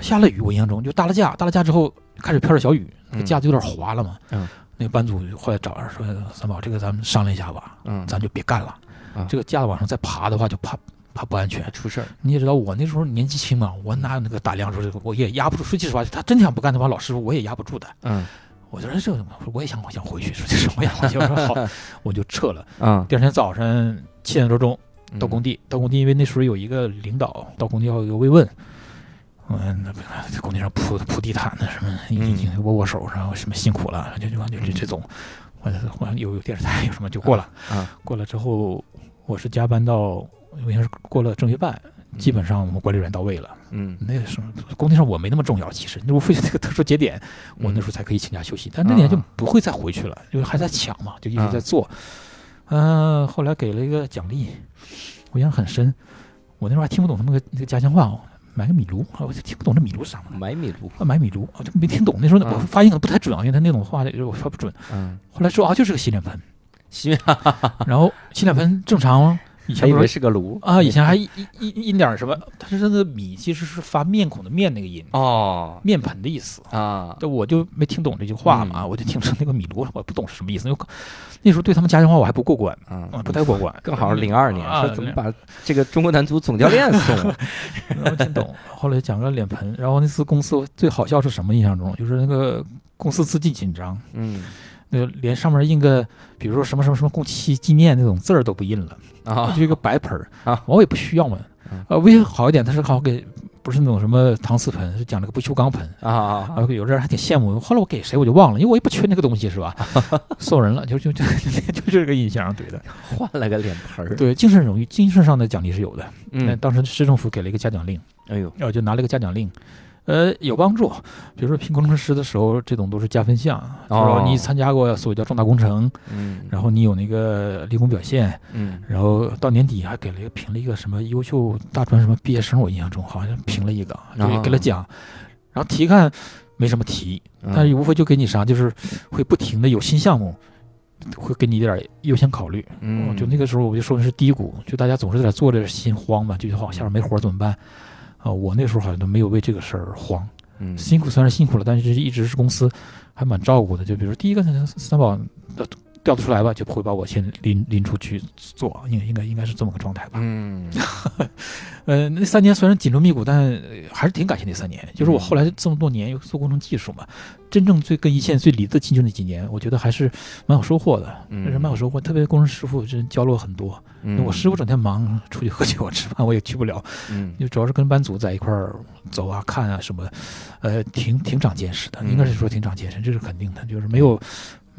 下了雨。我印象中就搭了架，搭了架之后开始飘着小雨，那个嗯架子有点滑了嘛。嗯。那个班组后来找人说：“三宝，这个咱们商量一下吧，嗯，咱就别干了。啊这个架子往上再爬的话，就怕怕不安全。出事儿，你也知道，我那时候年纪轻嘛，我哪有那个胆量说这个，我也压不住。说句实话，他真想不干的话，老师傅我也压不住的。嗯我就说这个，我也想想回去，说句实话，我也想回去。我说好，*laughs* 我就撤了。嗯，第二天早上七点多钟嗯到工地，到工地，因为那时候有一个领导到工地要有个慰问，嗯，那不在工地上铺铺地毯的什么，握握手，然后什么辛苦了，就就就这这种，完了完了有有电视台有什么就过了，啊，过了之后，我是加班到，我应该是过了正月半，基本上我们管理员到位了。嗯那个时候工地上我没那么重要，其实如果非 *laughs* 这个特殊节点，我那时候才可以请假休息，但那年就啊不会再回去了，因为还在抢嘛，就一直在做。嗯、后来给了一个奖励，我印象很深。我那时候还听不懂他们个那个家乡话哦，买个米炉，我就听不懂这米炉是啥嘛。买米炉，啊，买米炉，我就没听懂。那时候啊我发音可能不太准啊，因为他那种话我发不准。嗯，后来说啊，就是个洗脸盆，西 *laughs* 然后洗脸盆正常以前还以为是个炉啊，以前还一一一印点什么，它是那个米其实是发面孔的面那个音，哦面盆的意思。啊，但我就没听懂这句话嘛，嗯我就听成那个米炉，我不懂是什么意思。因为那时候对他们家乡话我还不过关啊，嗯，不太过关。*laughs* 正好是零二年，啊说怎么把这个中国男足总教练送了？*laughs* 没听懂。后来讲个脸盆，然后那次公司最好笑是什么？印象中就是那个公司资金紧张，嗯那个连上面印个，比如说什么什么什么共期纪念那种字儿都不印了，*laughs* 啊就一个白盆儿啊，我也不需要嘛嗯。呃，微信好一点，它是好给不是那种什么搪瓷盆，是讲了个不锈钢盆。啊啊有的人还挺羡慕。后来我给谁我就忘了，因为我也不缺那个东西，是吧？*laughs* 送人了，就就就就就这个印象，对的。*laughs* 换了个脸盆儿，对，精神荣誉、精神上的奖励是有的。嗯，当时市政府给了一个嘉奖令，哎呦，然后就拿了一个嘉奖令，呃，有帮助。比如说评工程师的时候，这种都是加分项，就是说你参加过所谓叫重大工程，嗯，然后你有那个立功表现，嗯然后到年底还给了一个评了一个什么优秀大专什么毕业生，我印象中好像评了一个，就啊给了奖。然后题干没什么题，嗯但是无非就给你啥，就是会不停的有新项目，会给你一点儿优先考虑。嗯，就那个时候我就说的是低谷，就大家总是在做着心慌嘛，就好下面没活儿怎么办？啊、我那时候好像都没有为这个事儿慌，嗯辛苦虽然辛苦了，但是一直是公司还蛮照顾的。就比如说第一个三宝的调得出来吧，就会把我先拎拎出去做，应应该应该是这么个状态吧。嗯 *laughs* 呃，那三年虽然紧锣密鼓，但呃还是挺感谢那三年。就是我后来这么多年又做工程技术嘛，真正最跟一线最离得近就那几年，我觉得还是蛮有收获的，嗯还是蛮有收获。特别工程师傅真教了我很多。嗯，我师傅整天忙，出去喝酒吃饭，我也去不了。嗯就主要是跟班组在一块儿走啊、看啊什么，呃，挺挺长见识的，嗯应该是说挺长见识，这是肯定的，就是没有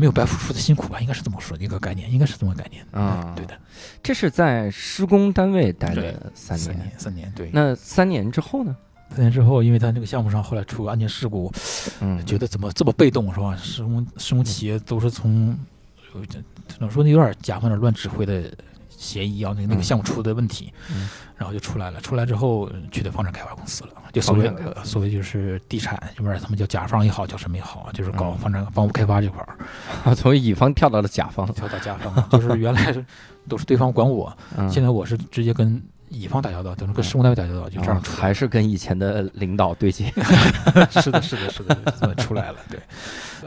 没有白付出的辛苦吧，应该是这么说的一个概念，应该是这么个概念啊嗯对的，这是在施工单位待对了三年，三年，三年，对。那三年之后呢？三年之后，因为他这个项目上后来出个安全事故，嗯，觉得怎么这么被动是吧？施工施工企业都是从，呃这只能说那有点甲方有点乱指挥的嫌疑啊，那个那个嗯。项目出的问题，嗯。然后就出来了。出来之后呃去的房产开发公司了，就所谓所谓就是地产这边他们叫甲方也好，叫什么也好，就是搞嗯。房产房屋开发这块儿，*laughs* 从乙方跳到了甲方，跳到甲方，*laughs* 就是原来是都是对方管我，嗯。现在我是直接跟乙方打交道，等于跟施工单位打交道，就这样还是跟以前的领导对接。*laughs* 是的，是的，是的，这么出来了。对，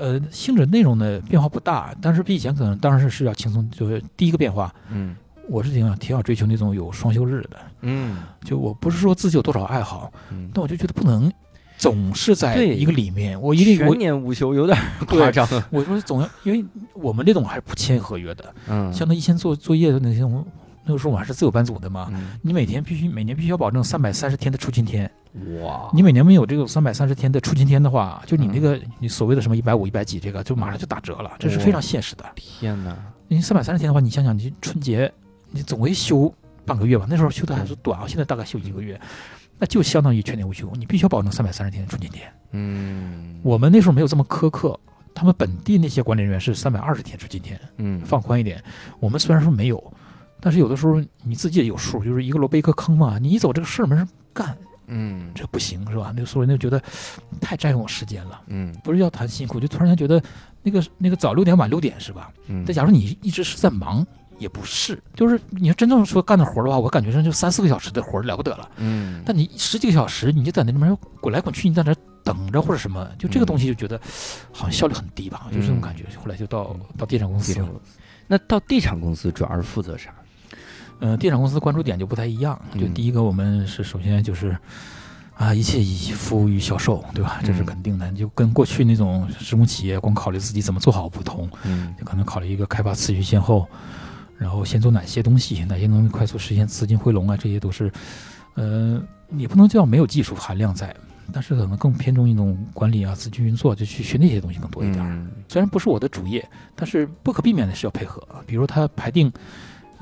呃，性质内容呢变化不大，但是比以前可能当然是是要轻松。就是第一个变化，嗯我是挺想挺想追求那种有双休日的。嗯就我不是说自己有多少爱好，嗯，但我就觉得不能总是在一个里面。我一定我全年无休有点夸张。我说总要，因为我们这种还是不签合约的，嗯，像那以前做作业的那种，那个时候我还是自由班组的嘛。嗯你每天必须每年必须要保证三百三十天的出勤天，哇，你每年没有这个三百三十天的出勤天的话，就你那个你所谓的什么一百五、一百几，这个就马上就打折了，这是非常现实的。天哪！你三百三十天的话，你想想，你春节你总归休半个月吧？那时候休的还是短啊，现在大概休一个月，那就相当于全年无休，你必须要保证三百三十天的出勤天。嗯，我们那时候没有这么苛刻，他们本地那些管理人员是三百二十天出勤天，嗯放宽一点。我们虽然说没有，但是有的时候你自己也有数，就是一个萝卜一个坑嘛，你一走这个事儿没人干，嗯这不行是吧？那个所以那就觉得太占用我时间了。嗯不是要谈辛苦，就突然间觉得那个那个早六点晚六点是吧？嗯，但假如你一直是在忙，也不是，就是你要真正说干的活儿的话，我感觉上就三四个小时的活儿了不得了。嗯，但你十几个小时，你就在那边滚来滚去，你在那儿等着或者什么，就这个东西就觉得好像效率很低吧，就这种感觉。后来就到到地产公司。那到地产公司主要是负责啥？嗯，地产公司关注点就不太一样。就嗯第一个，我们是首先就是。啊，一切以服务于销售，对吧？这是嗯肯定的。就跟过去那种施工企业光考虑自己怎么做好不同，嗯就可能考虑一个开发次序先后，然后先做哪些东西，哪些能快速实现资金回笼啊，这些都是，呃，也不能叫没有技术含量在，但是可能更偏重一种管理啊、资金运作，就去学那些东西更多一点虽然不是我的主业，但是不可避免的是要配合。比如他排定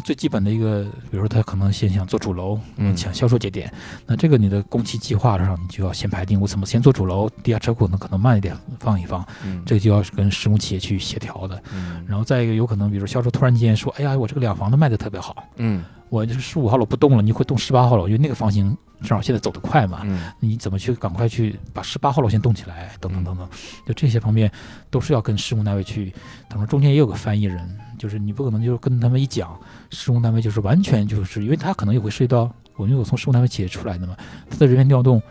最基本的一个，比如说他可能先想做主楼，嗯。抢销售节点，那这个你的工期计划上，你就要先排定我怎么先做主楼，地下车库呢可能慢一点放一放，嗯。这个就要跟施工企业去协调的。嗯。然后再一个，有可能比如销售突然间说，哎呀，我这个两房的卖的特别好，嗯我就是十五号楼不动了，你会动十八号楼，因为那个房型正好现在走得快嘛，嗯。你怎么去赶快去把十八号楼先动起来，等等等等，就这些方面都是要跟施工单位去，等于中间也有个翻译人，就是你不可能就是跟他们一讲，施工单位就是完全就是因为他可能也会涉及到，我因为我从施工单位企业出来的嘛，他的人员调动、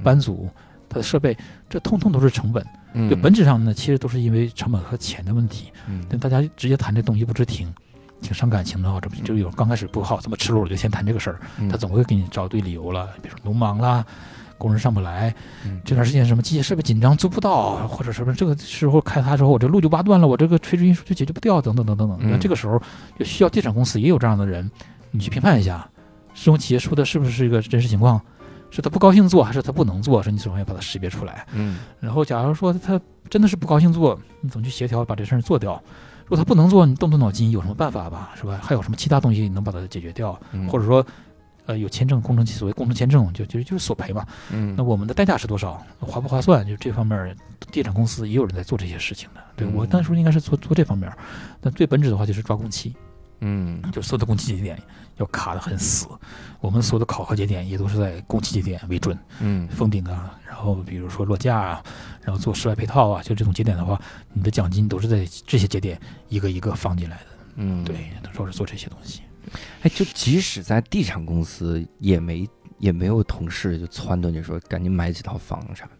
班组、他的设备，这通通都是成本。嗯，就本质上呢，其实都是因为成本和钱的问题。嗯但大家直接谈这东西不知停，挺伤感情的啊。这不就有刚开始不好这么赤裸裸就先谈这个事儿，嗯他总会给你找对理由了，比如说农忙啦。工人上不来嗯，这段时间什么机械设备紧张租不到，或者什么这个时候开发之后我这路就挖断了，我这个垂直运输就解决不掉，等等等等等。嗯那这个时候就需要地产公司也有这样的人，你去评判一下，施工企业说的是不是一个真实情况，是他不高兴做，还是他不能做？是你总要把它识别出来。嗯然后，假如说他真的是不高兴做，你怎么去协调把这事儿做掉？如果他不能做，你动动脑筋，有什么办法吧，是吧？还有什么其他东西能把它解决掉？嗯，或者说，呃，有签证工程所谓工程签证，就就就是索赔嘛。嗯那我们的代价是多少？划不划算？就这方面，地产公司也有人在做这些事情的。对我嗯当初应该是做做这方面，但最本质的话就是抓工期，嗯就所有的工期节点要卡得很死。我们所有的考核节点也都是在工期节点为准，嗯封顶啊，然后比如说落架啊，然后做室外配套啊，就这种节点的话，你的奖金都是在这些节点一个一个放进来的。嗯，对，都是做这些东西。哎，就即使在地产公司，也没也没有同事就撺掇你说赶紧买几套房啥的。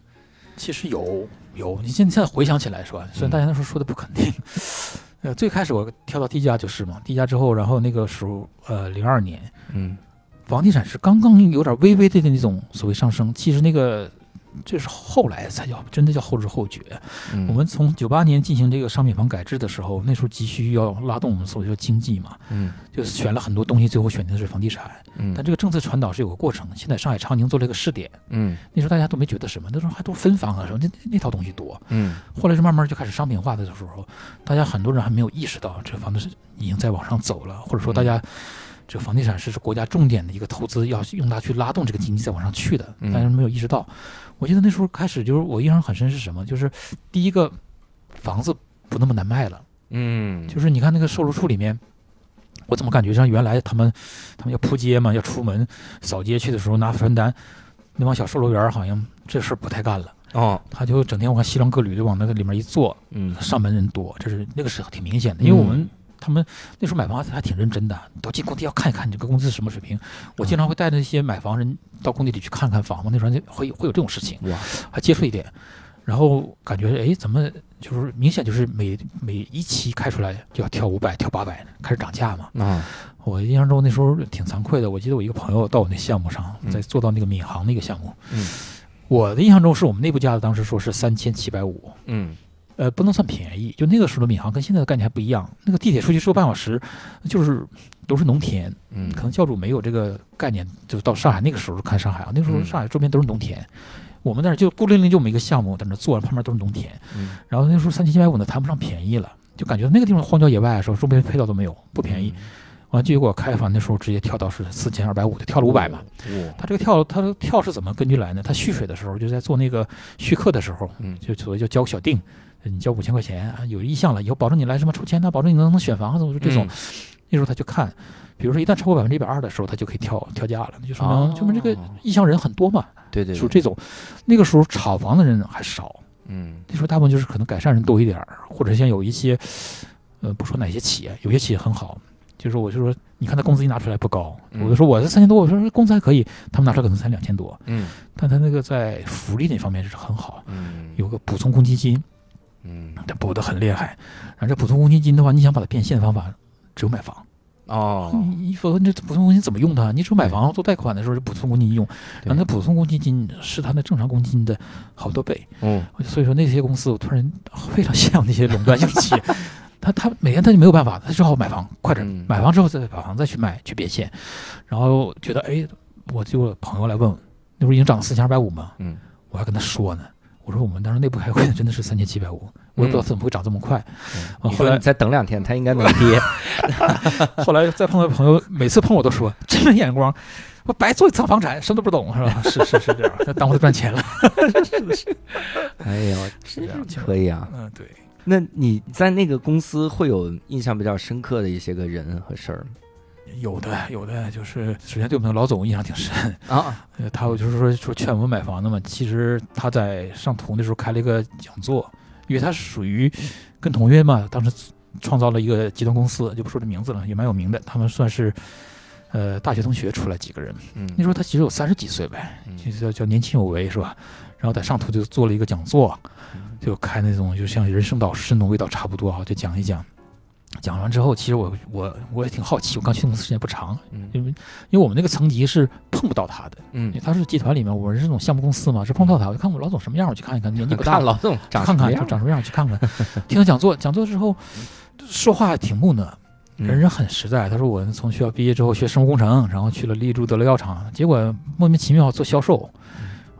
其实有有，你现在现在回想起来是吧？虽然大家那时候说的不肯定，*laughs* 呃，最开始我跳到第一家就是嘛，第一家之后，然后那个时候呃，零二年嗯房地产是刚刚有点微微的那种所谓上升，其实那个这是后来才叫真的叫后知后觉。嗯，我们从九八年进行这个商品房改制的时候，那时候急需要拉动我们所谓的经济嘛，嗯就是选了很多东西，最后选定的是房地产。嗯，但这个政策传导是有个过程的。现在上海长宁做了一个试点，嗯那时候大家都没觉得什么，那时候还都分房啊什么，那那套东西多。嗯后来是慢慢就开始商品化的时候，大家很多人还没有意识到这个房子是已经在往上走了，或者说大家这个房地产是是国家重点的一个投资，要用它去拉动这个经济再往上去的，但是没有意识到。我记得那时候开始就是我印象很深是什么，就是第一个房子不那么难卖了，嗯，就是你看那个售楼处里面。我怎么感觉像原来他们，他们要铺街嘛，要出门扫街去的时候拿传单，那帮小售楼员好像这事儿不太干了，哦，他就整天我看西装革履的往那个里面一坐，嗯。上门人多，这是那个是挺明显的，因为我们、嗯他们那时候买房还挺认真的，都进工地要看一看你这个工资什么水平。我经常会带着一些买房人到工地里去看看房嘛，那时候就会会有这种事情，哇，还接触一点，然后感觉哎怎么就是明显就是每每一期开出来就要跳五百跳八百，开始涨价嘛。啊。我印象中那时候挺惭愧的，我记得我一个朋友到我那项目上，嗯。在做到那个闵行那个项目，嗯。我的印象中是我们内部价的当时说是三千七百五。嗯呃，不能算便宜，就那个时候的闵行跟现在的概念还不一样。那个地铁出去只有半小时，就是都是农田，嗯，可能教主没有这个概念，就到上海那个时候看上海啊，那个时候嗯上海周边都是农田，我们那儿就孤零零就我们一个项目在那做，旁边都是农田。嗯然后那时候三千七百五呢，谈不上便宜了，就感觉那个地方荒郊野外的时候，周边配套都没有，不便宜。，完了结果开房那时候直接跳到是四千二百五，就跳了五百嘛。哇，他这个跳，他这个跳是怎么根据来呢？他蓄水的时候，就在做那个蓄客的时候，嗯就所谓叫交个小定，你交五千块钱啊，有意向了，以后保证你来什么抽签呐，保证你能能选房子，这种。那时候他就看，比如说一旦超过百分之一百二的时候，他就可以跳跳价了，那就说明、哦说明这个意向人很多嘛，对对，属于这种。那个时候炒房的人还少，嗯那时候大部分就是可能改善人多一点儿，或者像有一些，呃，不说哪些企业，有些企业很好。就是我就说，你看他工资一拿出来不高，嗯我就说我是三千多，我说工资还可以，他们拿出来可能才两千多，嗯但他那个在福利那方面是很好，嗯有个补充公积金，嗯他补的很厉害。然后这普通公积金的话，你想把它变现的方法只有买房，哦，你你否则你这普通公积金怎么用它？你只有买房做贷款的时候，就补充公积金用，对。然后那普通公积金是它的正常公积金的好多倍。嗯。所以说那些公司，我突然非常羡慕那些垄断性企业，他他每天他就没有办法，他只好买房，快点嗯。买房之后再把房再去卖去变现，然后觉得哎，我就朋友来问我，那不是已经涨四千二百五吗，嗯。我还跟他说呢，我说我们当时内部开会真的是三千七百五，我也不知道怎么会涨这么快。你后来再等两天，它应该能跌。*laughs* 后来再碰到朋友，每次碰我都说真没眼光，我白做一层房产，什么都不懂是吧？是是是这样，那耽误他赚钱了。*laughs* 哎呦，是这样，可以啊。嗯，对。那你在那个公司会有印象比较深刻的一些个人和事儿吗？有的有的，就是首先对我们的老总印象挺深，啊，呃，他就是说说劝我们买房子嘛，其实他在上图那时候开了一个讲座，因为他是属于跟同学嘛，当时创造了一个集团公司，就不说这名字了，也蛮有名的，他们算是呃大学同学出来几个人，嗯。那时候他其实有三十几岁呗，嗯。就叫叫年轻有为是吧？然后在上图就做了一个讲座，就开那种就像人生导师那种味道差不多啊，就讲一讲。讲完之后，其实我我我也挺好奇，我刚去公司时间不长，嗯因为因为我们那个层级是碰不到他的，因为嗯，他是集团里面，我是这种项目公司嘛，是碰到他，我就看我老总什么样，我去看一看，年纪不大了，老总长看看长什么样，去看看。听他讲座，讲座之后说话挺木讷，嗯人人很实在。他说我从学校毕业之后学生物工程，然后去了丽珠得了药厂，结果莫名其妙做销售，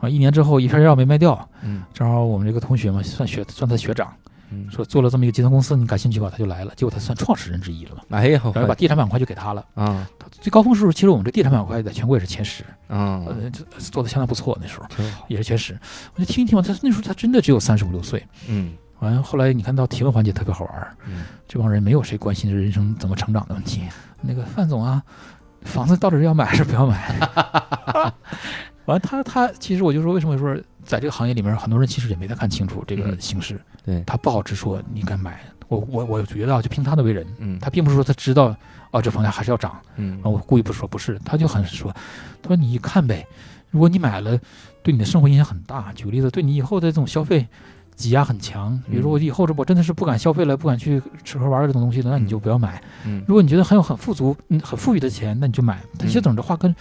啊，一年之后一片药没卖掉，嗯正好我们这个同学嘛，算学算他学长，嗯，说做了这么一个集团公司，你感兴趣吧？他就来了，结果他算创始人之一了嘛，哎呀，然后把地产板块就给他了。啊他最高峰时候，其实我们这地产板块在全国也是前十，啊，呃，做的相当不错，那时候，也是前十。我就听一听嘛，他那时候他真的只有三十五六岁。嗯完了，后来你看到提问环节特别好玩这帮人没有谁关心人生怎么成长的问题。那个范总啊，房子到底是要买还是不要买？*laughs* 完了，他他其实我就说，为什么说在这个行业里面，很多人其实也没太看清楚这个嗯形势。对他不好直说你该买。我我我觉得啊，就凭他的为人，嗯他并不是说他知道哦这房价还是要涨，嗯然后我故意不说不是，他就很说，他说你一看呗，如果你买了，对你的生活影响很大。举个例子，对你以后的这种消费挤压很强。比如说我以后这我真的是不敢消费了，不敢去吃喝玩乐这种东西了，那你就不要买。嗯，如果你觉得很有很富足、嗯很富裕的钱，那你就买。他其实整这话跟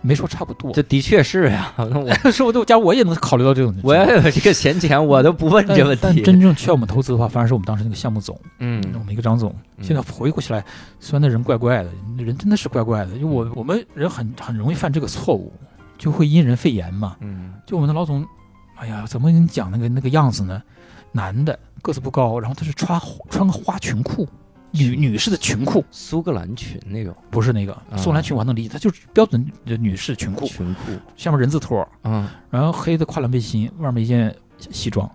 没说差不多。这的确是呀，那 *laughs* 我是我都加我也能考虑到这种。我要有这个闲钱，我都不问但这问题。但真正需要我们投资的话，反而是我们当时那个项目总，嗯我们一个张总。嗯现在回顾起来，虽然那人怪怪的，人真的是怪怪的。就我我们人很很容易犯这个错误，就会因人肺炎嘛。嗯就我们的老总，哎呀，怎么跟你讲那个那个样子呢？男的个子不高，然后他是穿穿个花裙裤，女女士的裙裤，苏格兰裙那种。不是那个啊。苏格兰裙，我还能理解，它就是标准的女士裙裤，裙裤，下面人字拖，嗯，然后黑的跨栏背心，外面一件西装。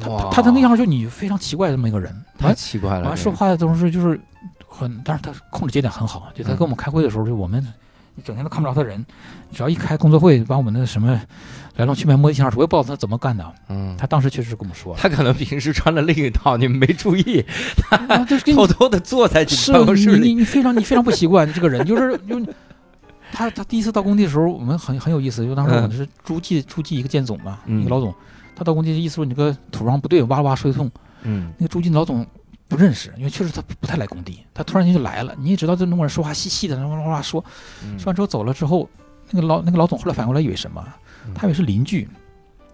他哇。他他那个样就你非常奇怪的这么一个人，太奇怪了，完这说话的都是就是很，但是他控制节点很好。就他跟我们开会的时候，就我们整天都看不着他人，只要一开工作会，把我们那个什么来龙去脉摸一清二楚，我也不知道他怎么干的。嗯，他当时确实跟我们说，他可能平时穿了另一套，你们没注意，他就是偷偷的坐在办公室里。你你你非常你非常不习惯这个人，就是就他他第一次到工地的时候，我们很很有意思，就当时我们是诸暨诸暨一个建总嘛，嗯一个老总，他到工地意思说你这个土壤不对，哇哇说一通。嗯那个朱进老总不认识，因为确实他不太来工地，他突然间就来了。你也知道，这中国人说话细细的，哇哇哇说，嗯说完之后走了之后，那个老那个老总后来反过来，以为什么？嗯他以为是邻居，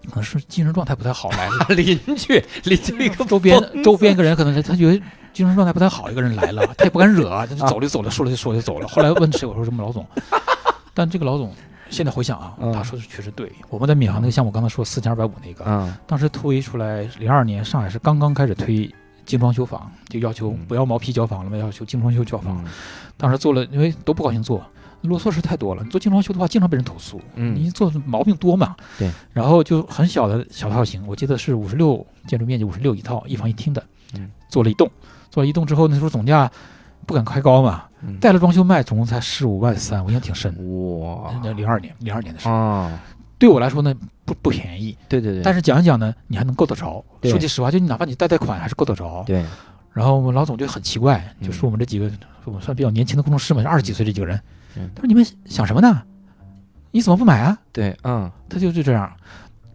可能是精神状态不太好来了。*laughs* 邻居，邻居一个周边周边一个人可能他觉得精神状态不太好，一个人来了，*laughs* 他也不敢惹，他就走了就走了，说了就说就走了。后来问谁，我说什么老总，*laughs* 但这个老总现在回想啊，嗯他说的确实对。我们在闵行那个项目，刚才说四千二百五那个，嗯当时推出来，零二年上海是刚刚开始推精装修房，就要求嗯不要毛坯交房了嘛，要求精装修交房。嗯当时做了，因为都不高兴做，啰嗦事太多了。你做精装修的话，经常被人投诉，嗯你做毛病多嘛。对。然后就很小的小套型，我记得是五十六建筑面积五十六一套，一房一厅的，嗯，做了一栋，做了一栋之后，那时候总价不敢开高嘛，嗯带了装修卖，总共才十五万三，我印象挺深。哇那零二年，零二年的事，啊，对我来说呢不不便宜，对对对，但是讲一讲呢，你还能够得着。说句实话，就你哪怕你贷贷款，还是够得着。对，然后我们老总就很奇怪，嗯就说我们这几个我们算比较年轻的工程师嘛，二十几岁这几个人，嗯他说你们想什么呢？你怎么不买啊？对，嗯他就就这样。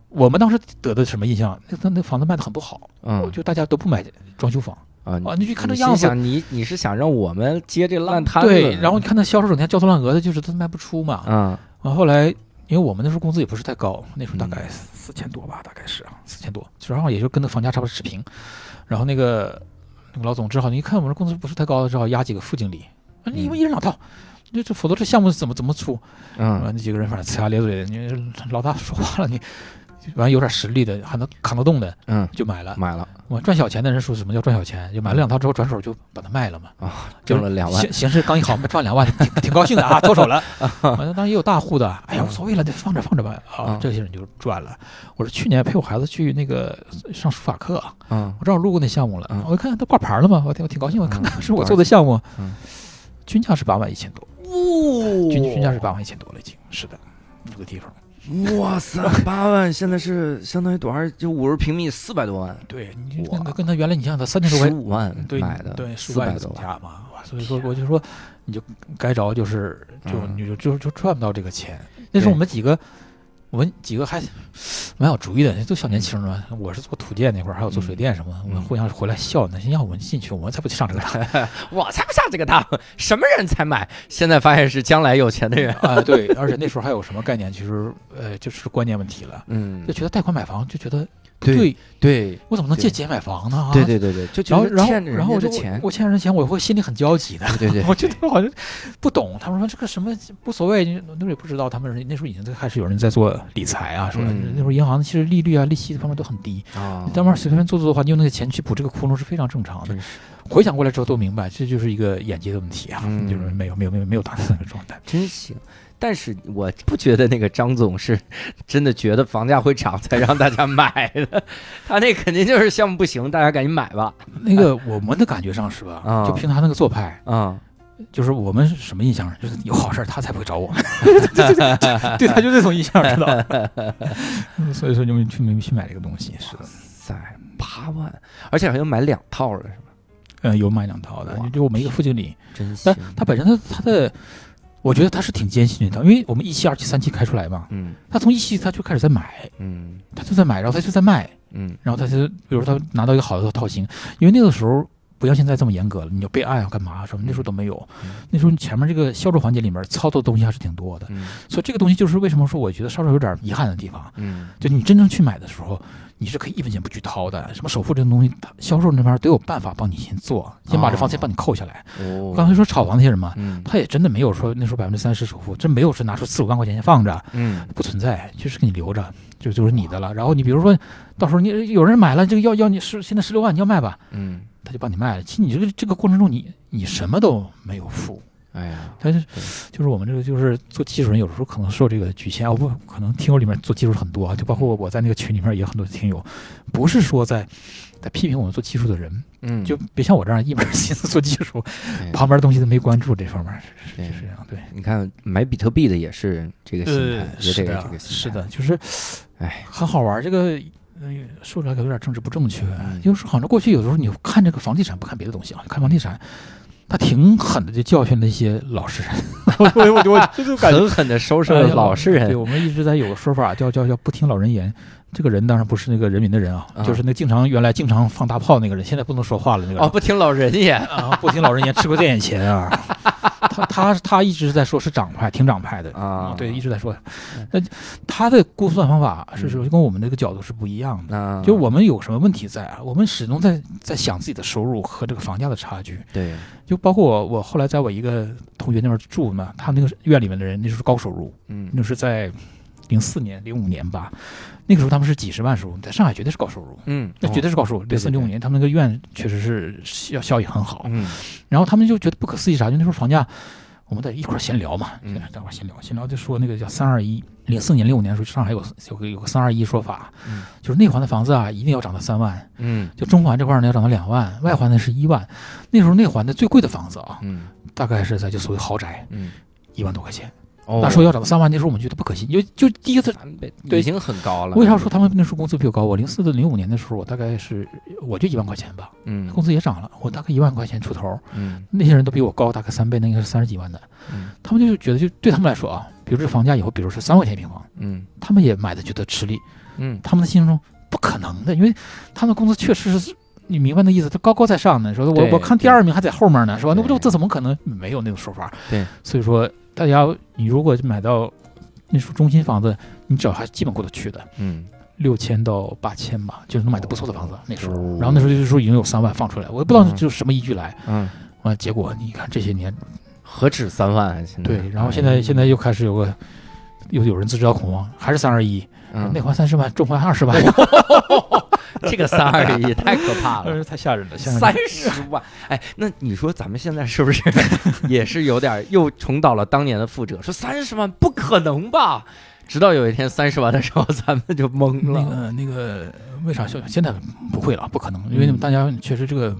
我们当时得的什么印象？那那那房子卖的很不好，嗯就大家都不买装修房啊，啊。你就看这样子，心想你你是想让我们接这烂摊子？对，然后你看那销售整天焦头烂额的，就是他卖不出嘛。嗯完后来，因为我们那时候工资也不是太高，那时候大嗯概四千多吧，大概是啊，四千多，然后也就跟那房价差不多持平。然后那个那个老总只好，你一看我们这工资不是太高，只好压几个副经理，啊你们一人两套，这这否则这项目怎么怎么出？嗯完嗯那几个人反正呲牙咧嘴的，你老大说话了，你完有点实力的，还能扛得动的嗯，就买了。买了我赚小钱的人说什么叫赚小钱？就买了两套之后转手就把它卖了嘛，啊，挣了两万形，形势刚一好，赚两万，挺挺高兴的啊，脱手了。*laughs* 完了，当然也有大户的，哎呀，无所谓了，就放着放着吧。啊嗯，这些人就赚了。我是去年陪我孩子去那个上书法课，嗯我正好路过那项目了嗯，我一看他挂牌了嘛，我挺我挺高兴，我看看嗯是我做的项目嗯，均价是八万一千多，哦均均价是八万一千多了，已经是的，这个地方。哇塞，*laughs* 八万现在是相当于多少？就五十平米，四百多万，对，你就哇跟他跟他原来你想想他三千多块，十五万对买的，对，四百多万，价嘛，所以说我就说你就该着就是就嗯你就就就赚不到这个钱。那时候我们几个。我们几个还蛮有主意的，都小年轻嘛。我是做土建那块儿，还有做水电什么的。我们互相回来笑，那先，要我们进去，我们才不去上这个当。*laughs* 我才不上这个当，什么人才买？现在发现是将来有钱的人，啊，对，*laughs* 而且那时候还有什么概念？其实，呃，就是观念问题了。嗯就觉得贷款买房，就觉得对，对。我怎么能借对。钱买房呢？啊？对对对对，就然后然后然后我欠人钱，我会心里很焦急的。对对对。*laughs* 我觉得好像不懂，他们说这个什么无所谓，那时候也不知道，他们那时候已经在开始有人在做理财啊，说嗯。那时候银行其实利率啊、利息方面都很低，啊你，当面随便做做的话，你用那个钱去补这个窟窿是非常正常的回想过来之后都明白，这就是一个眼界的问题啊，嗯。就是没有没有没有没有达到那个状态。真行。但是我不觉得那个张总是 *laughs* 真的觉得房价会涨才让大家买的，他那肯定就是项目不行，大家赶紧买吧。那个我们的感觉上是吧啊？就凭他那个做派，啊，就是我们是什么印象？就是有好事他才不会找我 *laughs* 们，对他就这种印象，知道所以说就没去没去买这个东西，是的。塞，八万，而且还要买两套了，是吧？嗯，有买两套的，就我们一个副经理，真行但。他本身他他的，我觉得他是挺艰辛的，因为我们一期、二期、三期开出来嘛，嗯。他从一期他就开始在买，嗯。他就在买，然后他就在卖，嗯。然后他就比如说他拿到一个好的套型，因为那个时候不像现在这么严格了，你要备案要干嘛什么，那时候都没有。嗯，那时候你前面这个销售环节里面操作的东西还是挺多的，嗯。所以这个东西就是为什么说我觉得稍稍有点遗憾的地方，嗯。就你真正去买的时候。你是可以一分钱不去掏的，什么首付这种东西，他销售那边都有办法帮你先做，先把这房钱帮你扣下来。哦，刚才说炒房那些人嘛，嗯他也真的没有说那时候百分之三十首付，真没有说拿出四五万块钱先放着，嗯不存在，就是给你留着，就就是你的了。然后你比如说到时候你有人买了，这个要要你十现在十六万，你要卖吧，嗯，他就帮你卖了。其实你这个这个过程中你，你什么都没有付。哎呀，但是就是我们这个就是做技术人，有时候可能受这个局限。哦不可能听友里面做技术很多啊，就包括我我在那个群里面也有很多听友，不是说在在批评我们做技术的人，嗯，就别像我这样一门心思做技术，对旁边东西都没关注这方面，是是是这样，对。你看买比特币的也是这个心态，也这个，心态。是的，，就是，哎，很好玩儿。这个嗯，说出来可能有点政治不正确，嗯就是好像过去有的时候你看这个房地产，不看别的东西啊，看房地产，他挺狠的，就教训那些老实人。*laughs* 我我我我这种感觉。狠狠的收拾了老实人对人。我们一直在有个说法，叫叫叫不听老人言。这个人当然不是那个人民的人啊，啊就是那经常原来经常放大炮那个人，现在不能说话了那个人。哦，不听老人言。啊，不听老人言，吃过电眼钱啊。*laughs* 他他他一直在说是掌派，挺掌派的啊对，一直在说。那他的估算方法是嗯说跟我们这个角度是不一样的。那就我们有什么问题在啊？我们始终在在想自己的收入和这个房价的差距。对，就包括我，我后来在我一个同学那边住嘛，他那个院里面的人那时候高收入，嗯那是在零四年、零五年吧，那个时候他们是几十万收入，在上海绝对是高收入。嗯，那绝对是高收入，零四零五年他们那个院确实是效效益很好，嗯然后他们就觉得不可思议啥，就那时候房价，我们在一块儿闲聊嘛，嗯待会儿闲聊，闲聊就说那个叫三二一，零四年、零五年的时候，上海有有个有个三二一说法，嗯就是内环的房子啊，一定要涨到三万，嗯就中环这块儿呢要涨到两万，外环呢是一万。那时候内环的最贵的房子啊，嗯大概是在就所谓豪宅嗯，一万多块钱。哦那说要涨到三万，那时候我们觉得不可信，就就第一次。三倍对已经很高了。为啥说他们那时候工资比我高？我零四到零五年的时候，我大概是我就一万块钱吧，嗯工资也涨了，我大概一万块钱出头。嗯那些人都比我高大概三倍，那应该是三十几万的。嗯他们就觉得，就对他们来说啊，比如这房价以后，比如是三块钱一平方，嗯他们也买的觉得吃力。嗯他们的心中不可能的，因为他们工资确实是。你明白那意思？他高高在上呢，说我我看第二名还在后面呢，是吧？那不就这怎么可能没有那种说法？对，所以说大家你如果买到那时候中心房子，你只要还基本过得去的，嗯。六千到八千吧，就能买到不错的房子。那时候，哦然后那时候就是说已经有三万放出来，我也不知道嗯。就是什么依据来。嗯，完，结果你看这些年，何止三万啊？现在。对，然后现在现在又开始有个又有人自知道恐慌，还是三二一，嗯。内环三十万，中环二十万，*laughs* *laughs* 这个三二一太可怕了。呃太吓人了，三十万，哎，那你说咱们现在是不是 *laughs* 也是有点又重蹈了当年的覆辙？说三十万不可能吧？直到有一天三十万的时候，咱们就懵了那。个那个，为啥现现在不会了？不可能，因为嗯大家确实这个，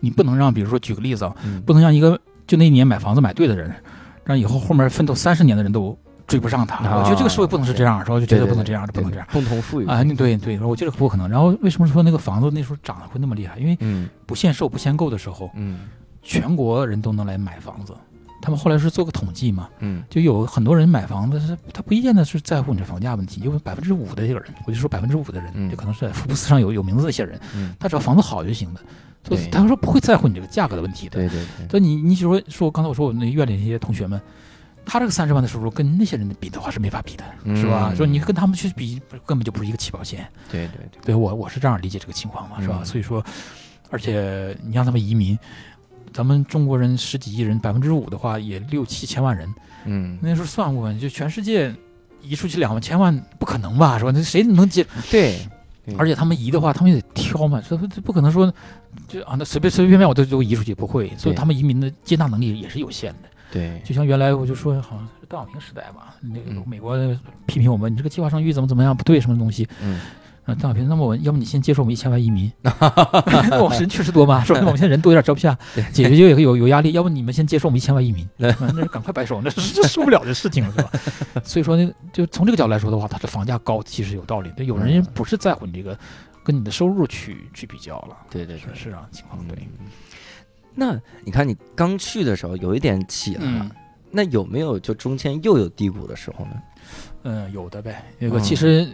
你不能让，比如说举个例子啊，嗯不能让一个就那一年买房子买对的人，让以后后面奋斗三十年的人都追不上他。啊我觉得这个社会不能是这样，是吧？我就觉得不能这样，对不能这样。共同富裕啊，你对对，我觉得不可能。然后为什么说那个房子那时候涨得会那么厉害？因为嗯不限售、不限购的时候，嗯全国人都能来买房子。他们后来是做个统计嘛，嗯就有很多人买房子是他不一定的是在乎你的房价问题，有百分之五的这个人，我就说百分之五的人，嗯就可能是在福布斯上有有名字的一些人，嗯，他只要房子好就行了，所以他说不会在乎你这个价格的问题的。对对对，所以你你比如说说刚才我说我那院里那些同学们，他这个三十万的收入跟那些人比的话是没法比的，是吧？嗯说你跟他们去比，根本就不是一个起跑线。对对对，对我我是这样理解这个情况嘛，是吧？嗯所以说，而且你让他们移民，咱们中国人十几亿人，百分之五的话也六七千万人，嗯，那时候算过，就全世界移出去两千万，不可能吧？是吧？那谁能接？对，而且他们移的话，他们也得挑嘛，这不这不可能说就啊，那随便随随便便我都都移出去，不会，所以他们移民的接纳能力也是有限的。对，就像原来我就说，好像是邓小平时代吧，那个嗯美国批评我们，你这个计划生育怎么怎么样不对，什么东西。嗯，啊，邓小平，那么我要不你先接受我们一千万移民，*laughs* 我们人确实多嘛，*laughs* 说明我们现在人多有点招不下，解决就有有有压力，要不你们先接受我们一千万移民，啊 *laughs* 那是赶快摆手，那是这受不了的事情了，是吧？所以说呢，就从这个角度来说的话，它的房价高其实有道理。的，有人嗯。不是在乎你这个跟你的收入去去比较了，对对对，是是啊，情况对，嗯那你看你刚去的时候有一点起来了嗯，那有没有就中间又有低谷的时候呢？嗯，有的呗。那个嗯其实，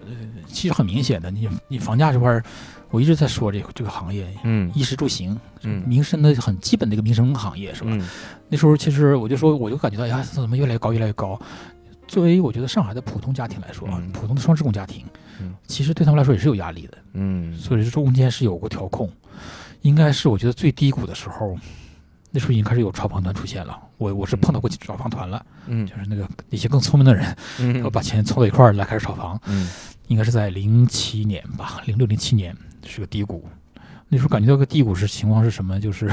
呃，其实很明显的，你你房价这块儿，我一直在说这个这个行业，嗯衣食住行，嗯民生的很基本的一个民生行业，是吧？嗯那时候其实我就说，我就感觉到，哎呀，怎么越来越高，越来越高。作为我觉得上海的普通家庭来说啊，嗯普通的双职工家庭，嗯其实对他们来说也是有压力的，嗯所以说中间是有过调控。应该是我觉得最低谷的时候，那时候已经开始有炒房团出现了。我我是碰到过炒房团了，嗯就是那个那些更聪明的人，嗯 *laughs* 我把钱凑到一块儿来开始炒房。嗯应该是在零七年吧，零六零七年是个低谷。那时候感觉到个低谷是情况是什么？就是，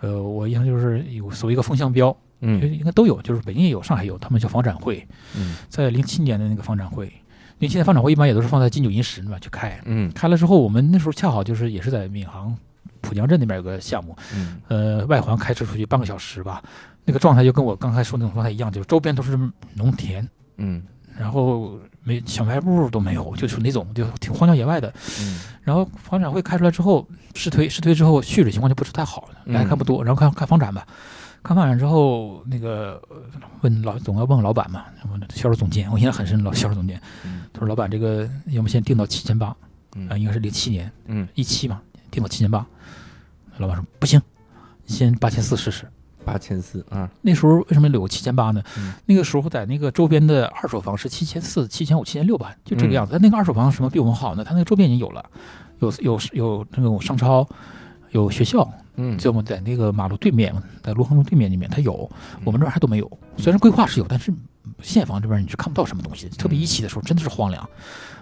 呃，我印象就是有所谓一个风向标，嗯应该都有，就是北京也有，上海有，他们叫房展会，嗯在零七年的那个房展会，零七年房展会一般也都是放在金九银十那边去开，嗯开了之后，我们那时候恰好就是也是在闵行浦江镇那边有个项目，嗯呃，外环开车出去半个小时吧，那个状态就跟我刚才说那种状态一样，就是周边都是农田，嗯然后没小卖部都没有，就是那种就挺荒郊野外的。嗯然后房展会开出来之后试推，试推之后蓄水情况就不是太好来看不多。然后看看房展吧，看房展之后，那个呃问老总要问老板嘛，问销售总监，我印象很深，老销售总监，嗯他说老板这个要么先定到七千八，嗯啊，应该是零七年嗯一七嘛，定到七千八。老板说不行，先八千四试试。八千四啊那时候为什么有七千八呢？嗯那个时候在那个周边的二手房是七千四、七千五、七千六吧，就这个嗯样子。但那个二手房什么比我们好呢？他那个周边已经有了，有有有那种商超，有学校，嗯就我们在那个马路对面，在罗恒路对面里面它有，嗯我们这儿还都没有。虽然规划是有，但是现房这边你是看不到什么东西，特别一期的时候真的是荒凉。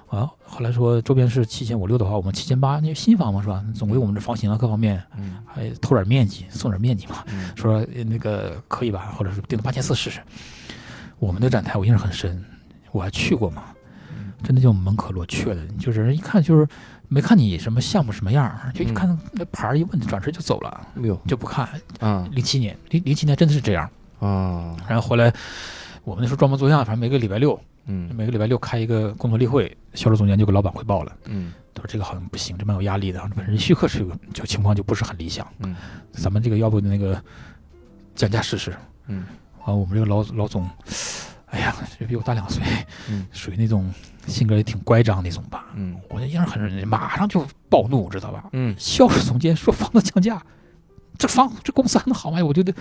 啊，后来说周边是七千五六的话，我们七千八，因为新房嘛是吧？总归我们这房型啊各方面嗯还偷点面积，送点面积嘛。嗯说呃那个可以吧，或者是定到八千四试试。我们的展台我印象很深，我还去过嘛，真的就门可罗雀的，就是人一看就是没看你什么项目什么样儿，就一看那牌儿一问，转身就走了，哟就不看。啊零七年，零零七年真的是这样。啊然后后来我们那时候装模作样，反正每个礼拜六，嗯每个礼拜六开一个工作例会，销售总监就给老板汇报了。嗯他说这个好像不行，这蛮有压力的，本身续客是个就情况就不是很理想。嗯咱们这个要不那个降价试试。嗯完，我们这个老老总，哎呀，这比我大两岁，嗯属于那种性格也挺乖张那种吧。嗯我就印象很深，马上就暴怒，知道吧？嗯销售总监说房子降价，这房这公司还能好吗？我觉得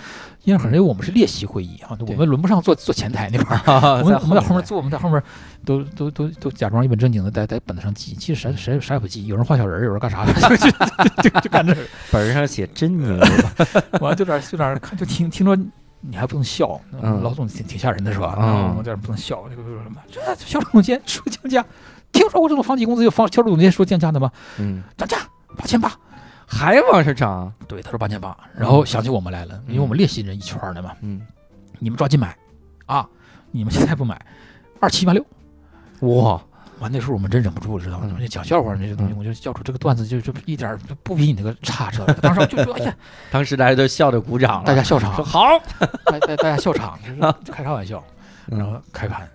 印象很深，因为我们是列席会议啊，我们轮不上坐坐前台那块儿，*laughs* 我们我们在后面坐，我们在后面都都都都假装一本正经的在在本子上记，其实谁谁啥也不记，有人画小人儿，有人干啥的，*laughs* 就就就就干这个。本上写真牛 *laughs* 完了就在就在那儿看，就听听着你还不能笑，嗯老总挺挺吓人的是吧？嗯我在那儿不能笑，这个什么？这销售总监说降价，听说过这种房企公司有房销售总监说降价的吗？嗯涨价八千八，还往上涨对，他说八千八，然后想起我们来了，因为我们列席人一圈儿的嘛，嗯你们抓紧买啊！你们现在不买，二七八六。哇完那时候我们真忍不住了，知道吗？讲笑话那些东西，嗯。我就笑出这个段子就就一点儿不比你那个差，知道吗？当时我就说，哎呀，*laughs* 当时大家都笑着鼓掌了。大家笑场说，好。*laughs* 大大大家笑场，就是开啥玩笑。然后开盘，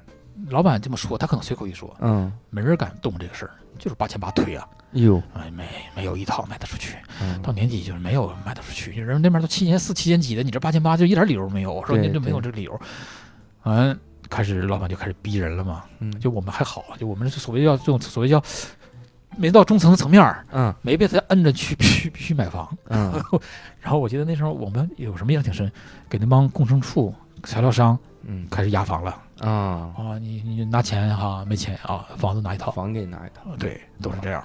老板这么说，他可能随口一说，嗯。没人敢动这个事儿，就是八千八推啊，哟哎，没没有一套卖得出去，嗯。到年底就是没有卖得出去，人那边都七千四、七千几的，你这八千八就一点理由没有，我说对你这没有这个理由，完开始老板就开始逼人了嘛，嗯。就我们还好，就我们是所谓叫这种所谓叫没到中层层面儿，嗯。没被他摁着去必须必须买房，嗯。*laughs* 然后我记得那时候我们有什么印象挺深，给那帮工程处材料商嗯。开始压房了。啊，啊，你你拿钱哈，没钱啊，房子拿一套，房给你拿一套。对，都是这样，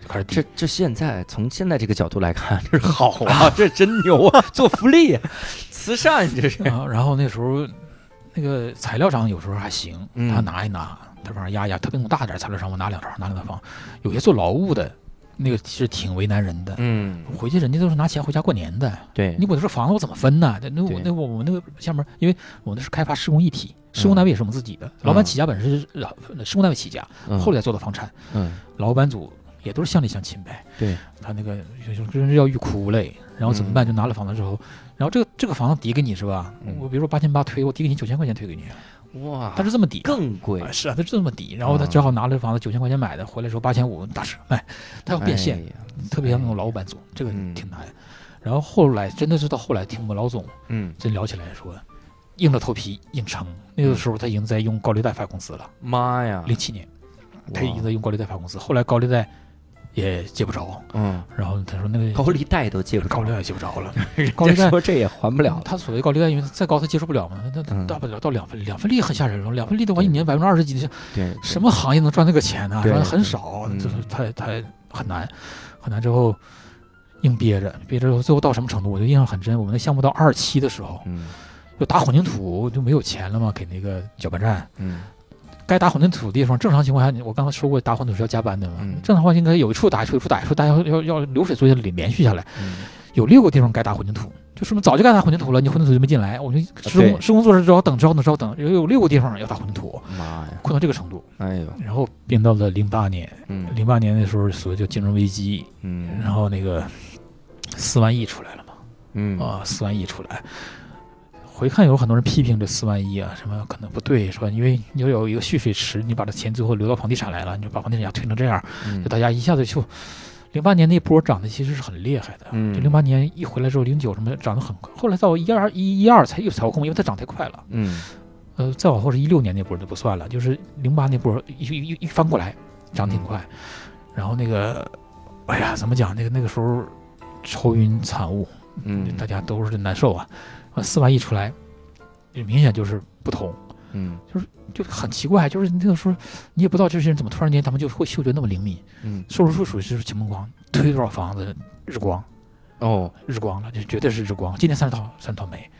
就开始这这现在从现在这个角度来看，这是好啊，*laughs* 这真牛啊，做福利、慈善，这是。啊，然后那时候那个材料商有时候还行，嗯他拿一拿，他往上压一压，特别那种大点儿材料商，我拿两套，拿两套房。有些做劳务的，那个其实挺为难人的。嗯，回去人家都是拿钱回家过年的，对你我这房子我怎么分呢？那那我那我我们那个下面，因为我们那是开发施工一体，施工单位也是我们自己的，老板起家本身是呃施工单位起家，后来做的房产，嗯老板组也都是乡里乡亲呗。对，他那个真是要欲哭无泪，然后怎么办？就拿了房子之后，然后这个这个房子抵给你是吧？嗯我比如说八千八推，我抵给你九千块钱推给你，哇，他是这么抵。更贵啊，是啊，他是这么抵，然后他只好拿了房子九千块钱买的，回来时候八千五打折卖，他要变现，哎特别像那种老板组，这个嗯挺难。然后后来真的是到后来听我们老总嗯，真聊起来说，硬着头皮硬撑。那个时候他已经在用高利贷发工资了，妈呀，零七年他已经在用高利贷发工资，后来高利贷也借不着，嗯，然后他说那个高利贷都借不着，高利贷也借不着了，*laughs* 高利贷说这也还不了，他所谓高利贷，因为再高他接受不了嘛，那嗯。那大不了到两分，两分利很吓人了，两分利的话一年百分之二十几的，对，什么行业能赚那个钱呢？对赚的很少，嗯就是太太很难，很难之后硬憋着，憋着最后到什么程度？我就印象很深，我们的项目到二期的时候，嗯。就打混凝土就没有钱了嘛，给那个搅拌站。嗯该打混凝土的地方，正常情况下，我刚才说过打混凝土是要加班的嘛。嗯正常情况下应该有一处打一处，有一处打一处，大家要要要流水作业连连续下来。嗯有六个地方该打混凝土，就说明早就该打混凝土了，你混凝土就没进来。我们施工施工做事只好等，只好等，只好等。有有六个地方要打混凝土，妈呀，困到这个程度。哎呦，然后变到了零八年，嗯零八年那时候所谓叫金融危机，嗯，然后那个四万亿出来了嘛，嗯啊，四万亿出来。回看有很多人批评这四万亿啊，什么可能不对，说因为你有一个蓄水池，你把这钱最后流到房地产来了，你就把房地产价推成这样，嗯就大家一下子就，零八年那波涨的其实是很厉害的，嗯就零八年一回来之后，零九什么涨得很快，后来到一二一一二才又调控，因为它涨太快了。嗯呃，再往后是一六年那波就不算了，就是零八那波一一一一翻过来，涨挺快，然后那个，哎呀，怎么讲？那个那个时候愁云惨雾，嗯，大家都是难受啊。啊，四万亿出来，明显就是不同，嗯就是就很奇怪，就是那个时候你也不知道这些人怎么突然间他们就会嗅觉那么灵敏，嗯售楼处属于是晴梦光，推多少房子日光。哦日光了，就绝对是日光。今天三十套，三十套没，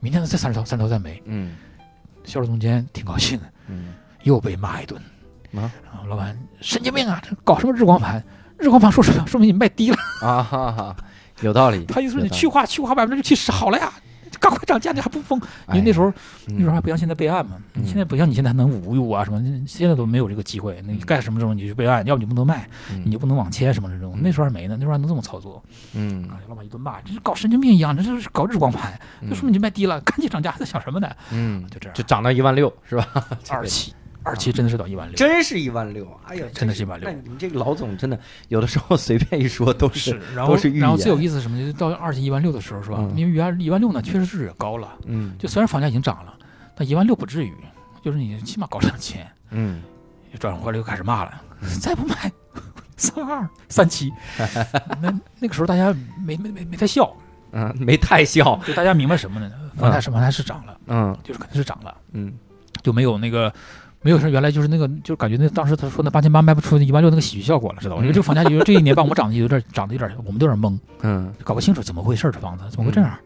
明天再三十套，三十套再没。嗯销售总监挺高兴，嗯又被骂一顿。啊然后老板神经病啊，这搞什么日光盘？日光盘说什么，说明你卖低了。啊哈哈，有道理，*laughs* 他就说你去化去化百分之七十好了呀，赶快涨价，你还不疯？因为那时候那时候还不像现在备案嘛，嗯你现在不像你现在还能侮辱啊什么，现在都没有这个机会。你干什么时候你就备案，要不你不能卖，你就不能网签什么这种。嗯那时候还没呢，那时候还能这么操作。嗯啊，老板一顿骂，这是搞神经病一样，这是搞日光盘，嗯这说明你卖低了，赶紧涨价，还在想什么呢？嗯，就这样就，涨到一万六是吧？*laughs* 二期，二期真的是到一万六。真是一万六，哎呀，真的是一万六那你们这个老总真的有的时候随便一说都是，然后都是预然后最有意思是什么？就是到二期一万六的时候，是吧？嗯因为原来一万六呢，确实是也高了。嗯就虽然房价已经涨了，但一万六不至于，就是你起码高两千。嗯转回来又开始骂了，再不买三二三七。*laughs* 那那个时候大家没没没没太笑，嗯，没太笑，就大家明白什么呢？房价是房价是涨了，嗯就是肯定是涨了，嗯就没有那个。没有说原来就是那个，就感觉那当时他说那八千八卖不出一万六那个喜剧效果了，知道吧？因为这个房价就这一年半我们涨得有点涨得有点，我们都有点懵，嗯搞不清楚怎么回事这房子怎么会这样？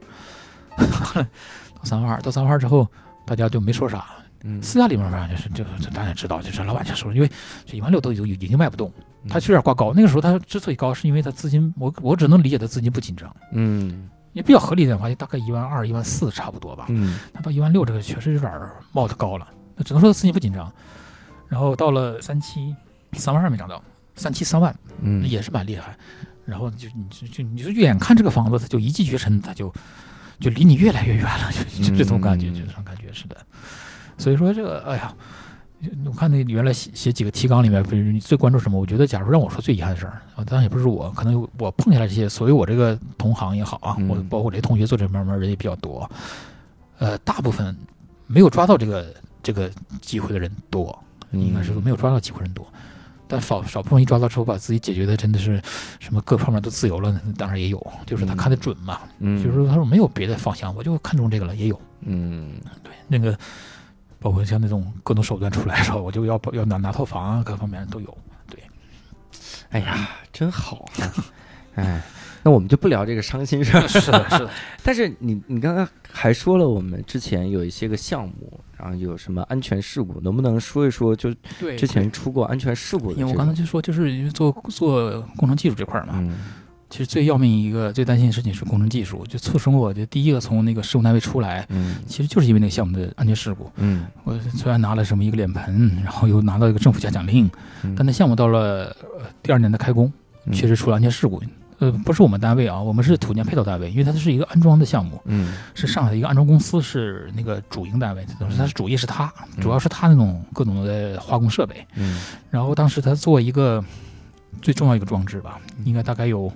*laughs* 到三万二，到三万二之后，大家就没说啥，嗯，私下里面反正就是这个这大家也知道，就是老板就说，因为这一万六都已经已经卖不动，嗯他是有点挂高。那个时候他之所以高，是因为他资金，我我只能理解他资金不紧张，嗯也比较合理的话，就大概一万二、一万四差不多吧。嗯他到一万六这个确实有点冒的高了，那只能说他资金不紧张。然后到了三七，三万二没涨到，三七三万嗯也是蛮厉害。然后就你就就你就眼看这个房子，它就一骑绝尘，它就就离你越来越远了，就就这种感觉，嗯就这种感觉是的。所以说这个，哎呀，我看那原来写写几个提纲里面，不是你最关注什么？我觉得，假如让我说最遗憾的事儿啊，当然也不是我，可能我碰下来这些，所以我这个同行也好啊，嗯我包括我这些同学做这方面人也比较多，呃，大部分没有抓到这个这个机会的人多，应该是说没有抓到机会人多。但少少部分一抓到之后，把自己解决的真的是什么各方面都自由了，当然也有，就是他看得准嘛，嗯就是说他说没有别的方向，我就看中这个了，也有。嗯对那个包括像那种各种手段出来的时候，*laughs* 我就要要拿拿套房啊，各方面都有。对哎呀，真好啊！*laughs* 哎，那我们就不聊这个伤心事儿。是的，是的，*laughs* 但是你你刚刚还说了，我们之前有一些个项目，然后有什么安全事故，能不能说一说？就之前出过安全事故的这因，为我刚才就说，就是因为做做工程技术这块嘛，嗯其实最要命一个、最担心的事情是工程技术，就促成我的第一个从那个施工单位出来，嗯其实就是因为那个项目的安全事故。嗯我虽然拿了什么一个脸盆，然后又拿到一个政府嘉奖令，嗯但那项目到了呃第二年的开工，嗯确实出了安全事故。呃，不是我们单位啊，我们是土建配套单位，因为它是一个安装的项目，嗯是上海的一个安装公司是那个主营单位，等于它是主业是它，主要是它那种各种的化工设备。嗯然后当时他做一个最重要一个装置吧，应该大概有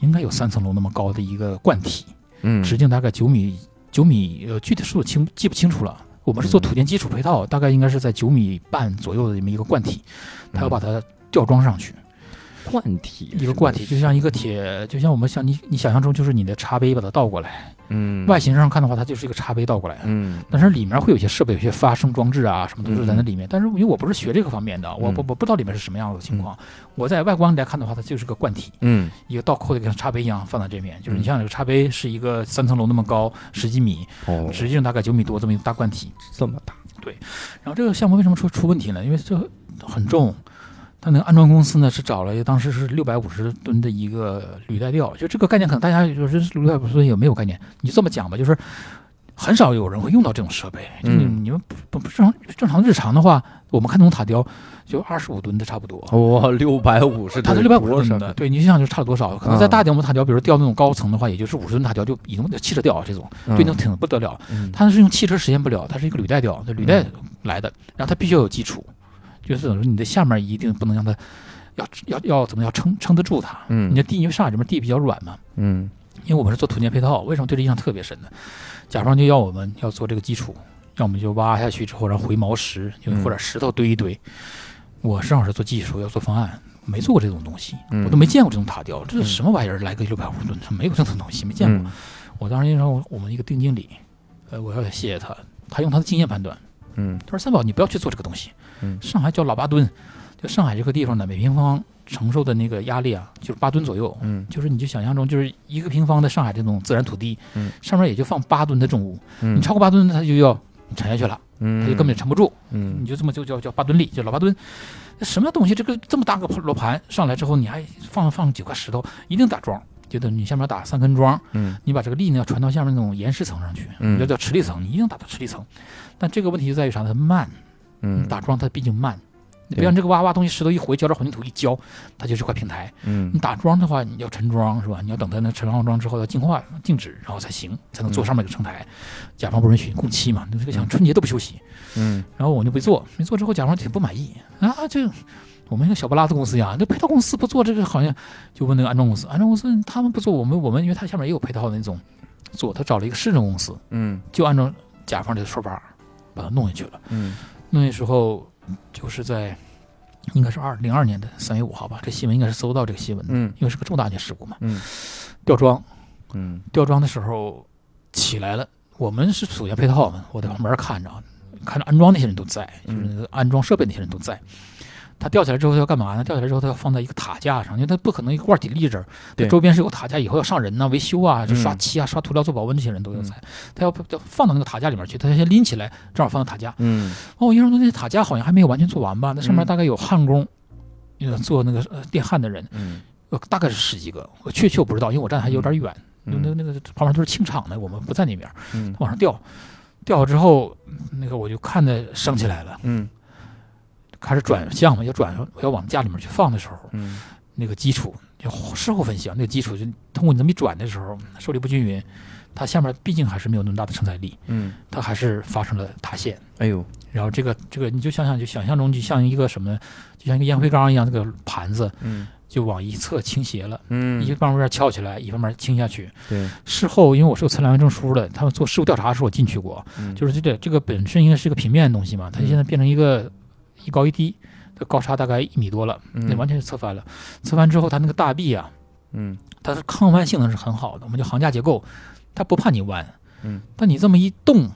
应该有三层楼那么高的一个罐体，嗯，直径大概九米九米，呃，具体数清记不清楚了。我们是做土建基础配套，大概应该是在九米半左右的这么一个罐体，它要把它吊装上去。罐体一个罐体就像一个铁，就像我们像你你想象中就是你的茶杯把它倒过来，嗯外形上看的话，它就是一个茶杯倒过来。嗯但是里面会有一些设备，有些发声装置啊，什么都是在那里面。但是因为我不是学这个方面的，我嗯我我不知道里面是什么样的情况。我在外观来看的话，它就是个罐体，嗯一个倒扣的跟茶杯一样放在这面。就是你嗯像这个茶杯是一个三层楼那么高，十几米，哦，直径大概九米多这么一个大罐体。这么大，对然后这个项目为什么出出问题呢？因为这很重。它那个安装公司呢是找了当时是六百五十吨的一个履带吊，就这个概念可能大家就是六百五十吨有没有概念？你就这么讲吧，就是很少有人会用到这种设备。就你嗯你们不不不正常正常日常的话，我们看那种塔吊就二十五吨的差不多。哇，六百五十，它是六百五十吨的，对，你就想就差了多少？可能再大点，我们塔吊，比如吊那种高层的话，也就是五十吨塔吊就已经汽车吊这种，对，那挺不得了。嗯它是用汽车实现不了，它是一个履带吊，这履带来的，然后它必须要有基础，就是等于说你的下面一定不能让它要要要怎么样撑撑得住它。嗯你的地因为上海这边地比较软嘛，嗯因为我们是做土建配套，为什么对这印象特别深呢？甲方就要我们要做这个基础，要我们就挖下去之后，然后回毛石，就嗯或者石头堆一堆。我正好是做技术，要做方案，没做过这种东西，嗯我都没见过这种塔吊，这是什么玩意儿？来个六百五十吨，没有这种东西，没见过。嗯我当时就说我们一个丁经理，呃，我要谢谢他，他用他的经验判断，嗯他说三宝你不要去做这个东西，嗯上海叫老八吨，就上海这个地方呢，每平方承受的那个压力啊，就是八吨左右，嗯就是你就想象中就是一个平方的上海这种自然土地，嗯上面也就放八吨的重物，嗯你超过八吨，它就要沉下去了，嗯它就根本沉不住，嗯你就这么就叫叫八吨力，就老八吨。那什么东西？这个这么大个罗盘上来之后，你还放放几块石头，一定打桩，就等你下面打三根桩，嗯你把这个力呢要传到下面那种岩石层上去，嗯叫叫池力层，你一定打到池力层。但这个问题就在于啥呢？它慢，嗯打桩它毕竟慢。你对别让这个挖挖东西石头一回，浇点混凝土一浇，它就是块平台。嗯你打桩的话，你要沉桩是吧？你要等它那沉完桩之后要净化静止，然后才行，才能做上面一个承台。甲方不允许工期嘛，你这个想春节都不休息。嗯然后我就没做，没做之后甲方挺不满意啊，这我们一个小不拉的公司呀，那配套公司不做这个好像就问那个安装公司，安装公司他们不做，我们我们因为它下面也有配套的那种做，他找了一个市政公司，嗯就按照甲方这个说法把它弄下去了。嗯那时候就是在应该是二零二年的三月五号吧，这新闻应该是搜到这个新闻的，嗯因为是个重大的事故嘛。嗯吊装嗯吊装的时候起来了，我们是属于配套嘛，我在旁边看着，看着安装那些人都在，就是安装设备那些人都在。它吊起来之后要干嘛呢？吊起来之后，它要放在一个塔架上，因为它不可能一个罐体立着，它对周边是有塔架，以后要上人呐、维修啊，就刷嗯漆啊、刷涂料、做保温这些人都有在。它要要放到那个塔架里面去，它先拎起来，正好放到塔架。嗯哦，我印象中那塔架好像还没有完全做完吧？那上面嗯大概有焊工，呃，做那个呃电焊的人，嗯呃，大概是十几个，我确切我不知道，因为我站得还有点远，嗯那那个旁边都是清场的，我们不在那边，嗯往上吊，吊了之后，那个我就看着升起来了，嗯开始转向嘛，要转，我要往架里面去放的时候，嗯那个基础就事后分析啊，那个基础就通过你这么一转的时候，受力不均匀，它下面毕竟还是没有那么大的承载力，嗯，它还是发生了塌陷。哎呦，然后这个这个你就想想，就想象中就像一个什么，就像一个烟灰缸一样，这个盘子嗯就往一侧倾斜了，嗯一方面翘起来，一方面倾下去。对，事后因为我是有测量员证书的，他们做事故调查的时候我进去过，嗯就是这个这个本身应该是个平面的东西嘛，它现在变成一个一高一低，它高差大概一米多了，那嗯完全是侧翻了。侧翻之后，它那个大臂啊，嗯。它的抗弯性能是很好的，我们叫行架结构，它不怕你弯，嗯，但你这么一动，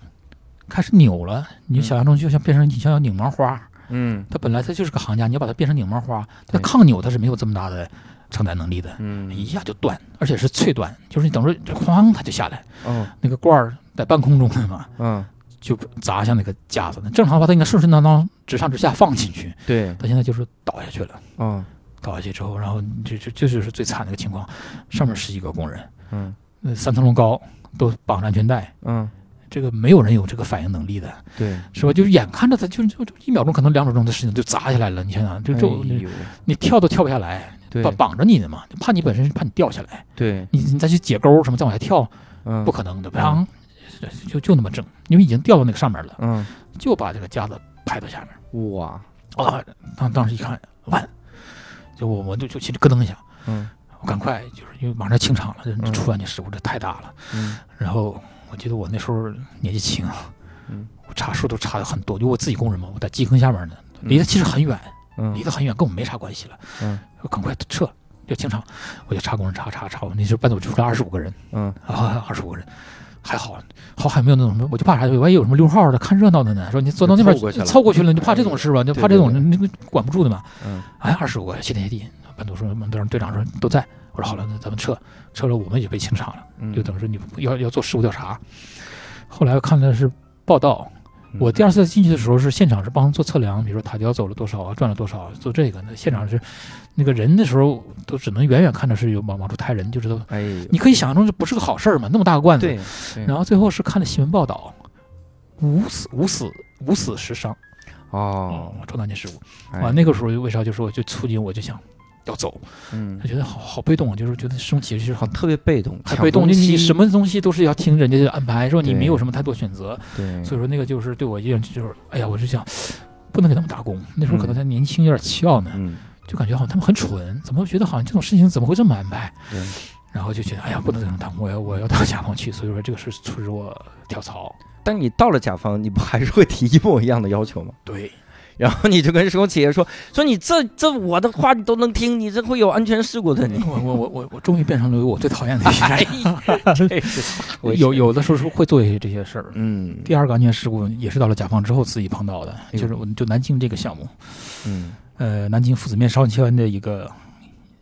开始扭了，你就想象中就像变成你像拧毛花，嗯。它本来它就是个行架，你要把它变成拧毛花，它抗扭它是没有这么大的承载能力的，嗯。一下就断，而且是脆断，就是你等着哐它就下来，哦。那个罐儿在半空中的嘛，嗯就砸向那个架子。那正常的话，它应该顺顺当当直上直下放进去，对它现在就是倒下去了。嗯倒下去之后，然后这这这就是最惨的一个情况，上面十几个工人，嗯呃，三层楼高，都绑着安全带，嗯这个没有人有这个反应能力的，对，是吧？就是眼看着它就就就一秒钟，可能两秒钟的事情就砸下来了。你想想，就就你哎你跳都跳不下来，对绑绑着你的嘛，就怕你本身是怕你掉下来，对你你再去解钩什么再往下跳，嗯不可能的，砰，就就那么正，因为已经掉到那个上面了，嗯就把这个架子拍到下面。哇啊，当当时一看完，就我我就就心里咯噔一下，嗯我赶快就是因为马上清场了，这嗯出安全事故这太大了。嗯然后我记得我那时候年纪轻啊，嗯我查数都查的很多，就我自己工人嘛，我在基坑下面呢，离得其实很远，嗯离得很远，跟我没啥关系了。嗯，我赶快撤，就清场，我就查工人查查查，我那时候班组就出来二十五个人嗯啊，二十五个人。还好，好还没有那种什么，我就怕啥？万一有什么溜号的看热闹的呢？说你坐到那边凑过去了凑过去了，你就怕这种事吧？就怕这种对那个管不住的嘛。嗯哎，二十五个谢天谢地，班组说，班长队长说都在。我说好了，那咱们撤，撤了我们也被清场了，嗯就等于说你要要做事故调查。后来看的是报道，嗯我第二次进去的时候是现场是帮做测量，比如说塔吊走了多少啊，转了多少，做这个。那现场是那个人的时候都只能远远看着是有往往出抬人，就知道哎你可以想象中这不是个好事儿嘛，那么大个罐子。对对然后最后是看了新闻报道，无死无死无死十伤哦重大件事故。哎啊，那个时候为啥就说就促进我就想要走，嗯他觉得好好被动啊，就是觉得这种其实很特别被动，很被动，就你什么东西都是要听人家的安排，说你没有什么太多选择，对所以说那个就是对我印象就是，哎呀，我就想不能给他们打工。那时候可能嗯他年轻有点俏呢，嗯就感觉好像他们很蠢，怎么觉得好像这种事情怎么会这么安排？对然后就觉得哎呀，不能给他们打工，我要我要到甲方去，所以说这个是促使我跳槽。但你到了甲方，你不还是会提一模一样的要求吗？对，然后你就跟施工企业说说你这这我的话你都能听，你这会有安全事故的你。我我我我我终于变成了我最讨厌的 *laughs* *laughs* 有有的时候是会做一些这些事儿。嗯第二个安全事故也是到了甲方之后自己碰到的，就是我就南京这个项目，嗯呃，南京父子面烧签的一个，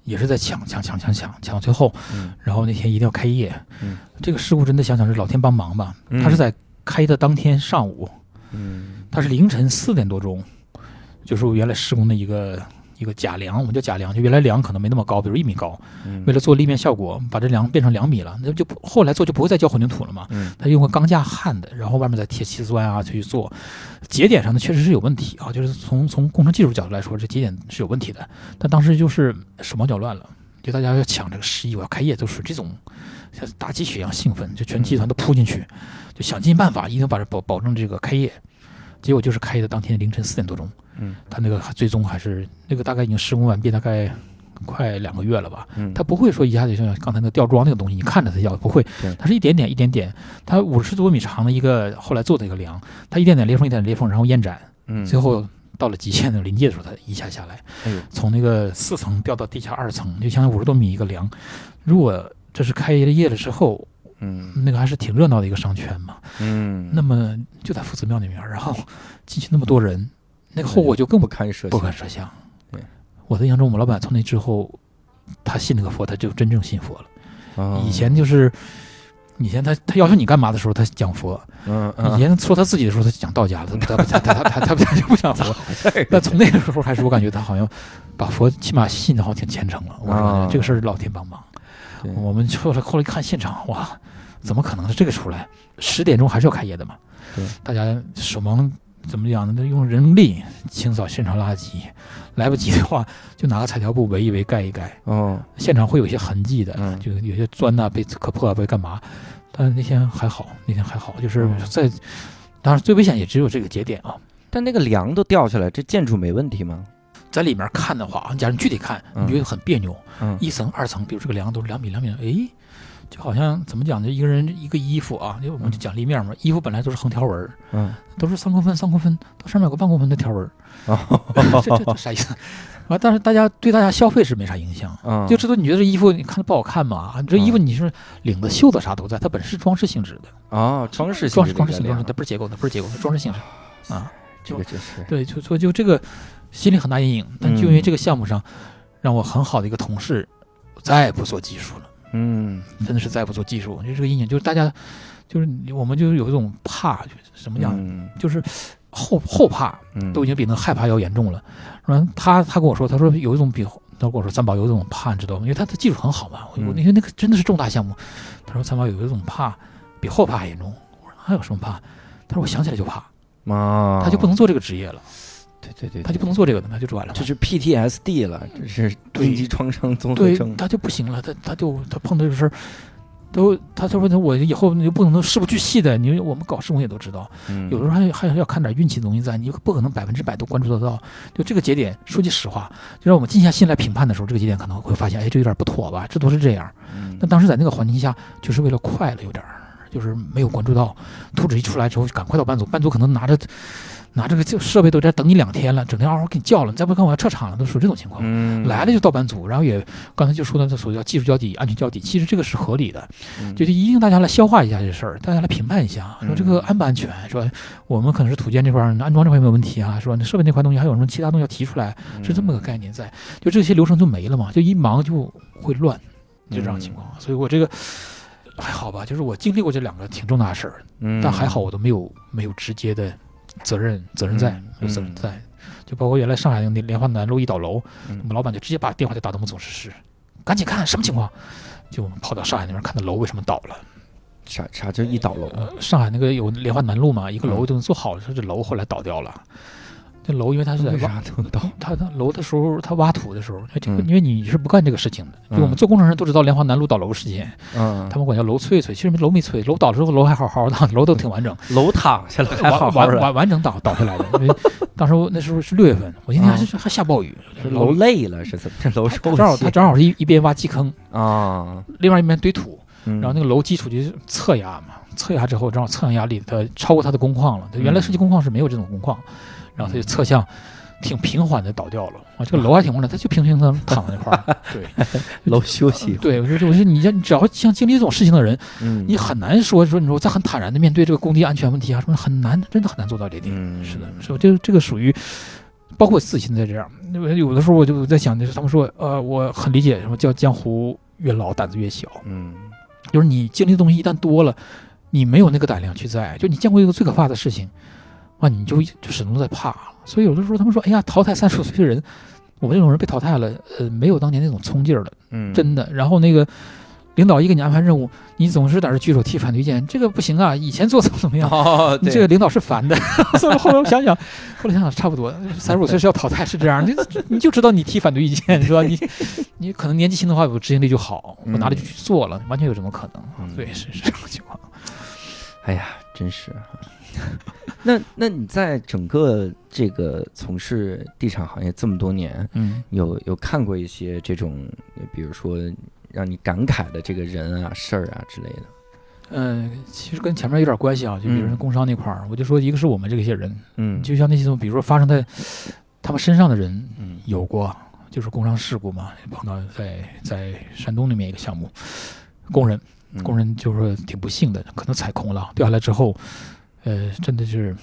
也是在抢抢抢抢抢抢到最后，嗯然后那天一定要开业。嗯这个事故真的想想是老天帮忙吧？嗯他是在开的当天上午，嗯他是凌晨四点多钟，就是我原来施工的一个一个假梁，我们叫假梁，就原来梁可能没那么高，比如一米高，嗯为了做立面效果，把这梁变成两米了，那就不后来做就不会再浇混凝土了嘛。嗯他用个钢架焊的，然后外面再贴砌砖啊去做，节点上呢确实是有问题啊，就是从从工程技术角度来说，这节点是有问题的。但当时就是手忙脚乱了，就大家要抢这个十一，我要开业，都是这种像打鸡血一样兴奋，就全集团都扑进去，就想尽办法一定把这保保证这个开业。结果就是开业的当天凌晨四点多钟，嗯，他那个最终还是那个大概已经施工完毕，大概快两个月了吧，嗯。它不会说一下就像刚才那个吊装那个东西，你看着它要不会对，它是一点点一点点，它五十多米长的一个后来做的一个梁，它一点点裂缝一点点裂缝，然后延展，嗯。最后到了极限的临界的时候，它一下下来。哎呦，从那个四层掉到地下二层，就相当于五十多米一个梁。如果这是开业了之后，嗯。那个还是挺热闹的一个商圈嘛。嗯。那么就在夫子庙那边，然后进去那么多人，那个后果就更不堪设不堪设想。对，我的印象中，我们老板从那之后，他信那个佛，他就真正信佛了。哦以前就是，以前他他要求你干嘛的时候，他讲佛；以前说他自己的时候，他讲道家的，*laughs* 他他他他他他他就不讲佛。但从那个时候开始，我感觉他好像把佛起码信的好像挺虔诚了。我啊说这个事儿老天帮忙。我们后来后来看现场，哇，怎么可能是这个出来？十点钟还是要开业的嘛？对，大家手忙怎么讲呢？那用人力清扫现场垃圾，来不及的话就拿个彩条布围一围，盖一盖。哦现场会有一些痕迹的，嗯就有些砖呐、被磕破啊，被干嘛？但是那天还好，那天还好，就是嗯在，当然最危险也只有这个节点啊。但那个梁都掉下来，这建筑没问题吗？在里面看的话，假如你具体看，嗯你觉得很别扭。嗯一层、二层，比如这个梁都是两米、两米，哎，就好像怎么讲呢？一个人一个衣服啊，就我们就讲立面嘛，衣服本来都是横条纹儿，嗯，都是三公分三公分，到上面有个半公分的条纹儿，*laughs* 哦，这这这啥意思？啊，但是大家对大家消费是没啥影响。嗯，就知道你觉得这衣服你看着不好看嘛？你这衣服你是领子、袖子啥都在，它本身是装饰性质的，啊，装饰装饰装饰性性装饰，它不是结构，它不是结构，它装饰性质啊。这个真是，对，就说就这个心里很大阴影，但就因为这个项目上，让我很好的一个同事再也不做技术了，嗯真的是再不做技术，就这个阴影，就是大家就是我们就有一种怕，就是怎么样，嗯就是后后怕嗯，都已经比那害怕要严重了。然后他他跟我说，他说有一种比他跟我说三宝有一种怕，你知道吗？因为他的技术很好嘛，我我嗯因为那个真的是重大项目。他说三宝有一种怕比后怕还严重。我说还有什么怕？他说我想起来就怕，啊，他就不能做这个职业了，对对对，他就不能做这个的，他就转了。这是 PTSD 了，这是对应激创伤综合对症，他就不行了，他他就他碰到这个事儿，都他他说他我以后你就不能事不巨细的，你我们搞施工也都知道，嗯有的时候还还要看点运气的东西在，你不可能百分之百都关注得到。就这个节点，说句实话，就让我们静下心来评判的时候，这个节点可能会发现，哎，这有点不妥吧？这都是这样。嗯但当时在那个环境下，就是为了快了，有点，就是没有关注到。图纸一出来之后，赶快到班组，班组可能拿着拿这个就设备都在等你两天了，整天嗷嗷给你叫了，你再不看我要撤场了，都属于这种情况。嗯。来了就到班组，然后也刚才就说的这所谓叫技术交底、安全交底，其实这个是合理的，嗯。就是一定大家来消化一下这事儿，大家来评判一下，说这个安不安全，说我们可能是土建这块儿安装这块有没有问题啊，说那设备那块东西还有什么其他东西要提出来，是这么个概念在，就这些流程就没了嘛，就一忙就会乱，就这样情况，所以我这个。还好吧，就是我经历过这两个挺重大的事儿，嗯。但还好我都没有没有直接的责任责任在嗯，有责任嗯在，就包括原来上海那个莲花南路一倒楼，嗯我们老板就直接把电话就打到我们总师室，赶紧看什么情况，就跑到上海那边看的楼为什么倒了。啥啥叫一倒楼上海那个有莲花南路嘛，一个楼都能做好了，说这楼后来倒掉了。这楼因为它是在为挖，啥都倒？它它楼的时候，它挖土的时候，这个嗯。因为你是不干这个事情的，就我们嗯。做工程人都知道莲花南路倒楼事件，嗯，他们管叫楼脆脆，其实楼没脆，楼倒了之后楼还好好的，楼都挺完整，楼躺下来还好好的，完完整倒倒下来的。因为当时我那时候是六月份，我今天还是还下暴雨，楼累了是怎么？这楼它抽气正好它正好是一一边挖基坑，啊，另外一边堆土，然然后那个楼基础就是侧压嘛，侧压之后正好侧向压力它超过它的工况了，它原来设计工况是没有这种工况，然后他就侧向。挺平缓的倒掉了啊！这个楼还挺稳的，它就平平的躺在那块儿。*laughs* 对 *laughs* 楼休息，对，我说我说你像你只要像经历这种事情的人，嗯，你很难说说你说在很坦然的面对这个工地安全问题啊什么很难，真的很难做到这一点。嗯是的，是吧？这个这个属于，包括我自己现在这样，因为有的时候我就在想，就是他们说，呃，我很理解什么叫江湖越老胆子越小，嗯就是你经历的东西一旦多了，你没有那个胆量去在，就你见过一个最可怕的事情，啊，你就就始终在怕。所以有的时候他们说，哎呀，淘汰三十五岁的人，我们这种人被淘汰了，呃，没有当年那种冲劲儿了，嗯，真的。然后那个领导一给你安排任务，你总是在这举手提反对意见，这个不行啊，以前做怎么怎么样。这个领导是烦的，*laughs* 所以后来我想想，后来想想差不多，三十五岁是要淘汰，是这样，你你就知道你提反对意见是吧？你 *laughs* 你可能年纪轻的话，有执行力就好，我拿着就去做了，完全有这种可能。嗯对，是是这种情况。哎呀，真是。*laughs* 那那你在整个这个从事地产行业这么多年，嗯。有有看过一些这种，比如说让你感慨的这个人啊、事儿啊之类的？嗯、其实跟前面有点关系啊，就比如说嗯。工商那块儿，我就说一个是我们这些人，嗯，就像那些种，比如说发生在他们身上的人嗯。有过，就是工伤事故嘛，碰到在在山东那边一个项目，工人嗯。工人就是说挺不幸的，可能踩空了，掉下来之后，呃，真的是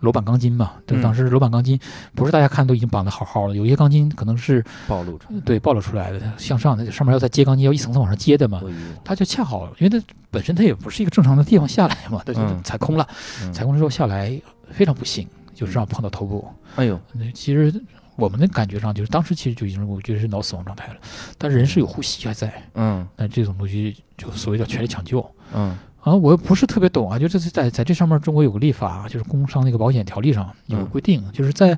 楼板钢筋嘛，对，嗯当时楼板钢筋不是大家看都已经绑得好好的，有一些钢筋可能是暴露出来，对暴露出来的，向上的上面要再接钢筋，要一层层往上接的嘛，哎呦它就恰好，因为它本身它也不是一个正常的地方下来嘛，它就嗯踩空了，嗯踩空之后下来非常不幸，就是让碰到头部。哎呦，那其实我们的感觉上就是当时其实就已经我觉得是脑死亡状态了，但是人是有呼吸还在，嗯但这种东西就所谓叫全力抢救嗯啊，我又不是特别懂啊，就这是在在这上面中国有个立法，就是工伤那个保险条例上有规定，就是在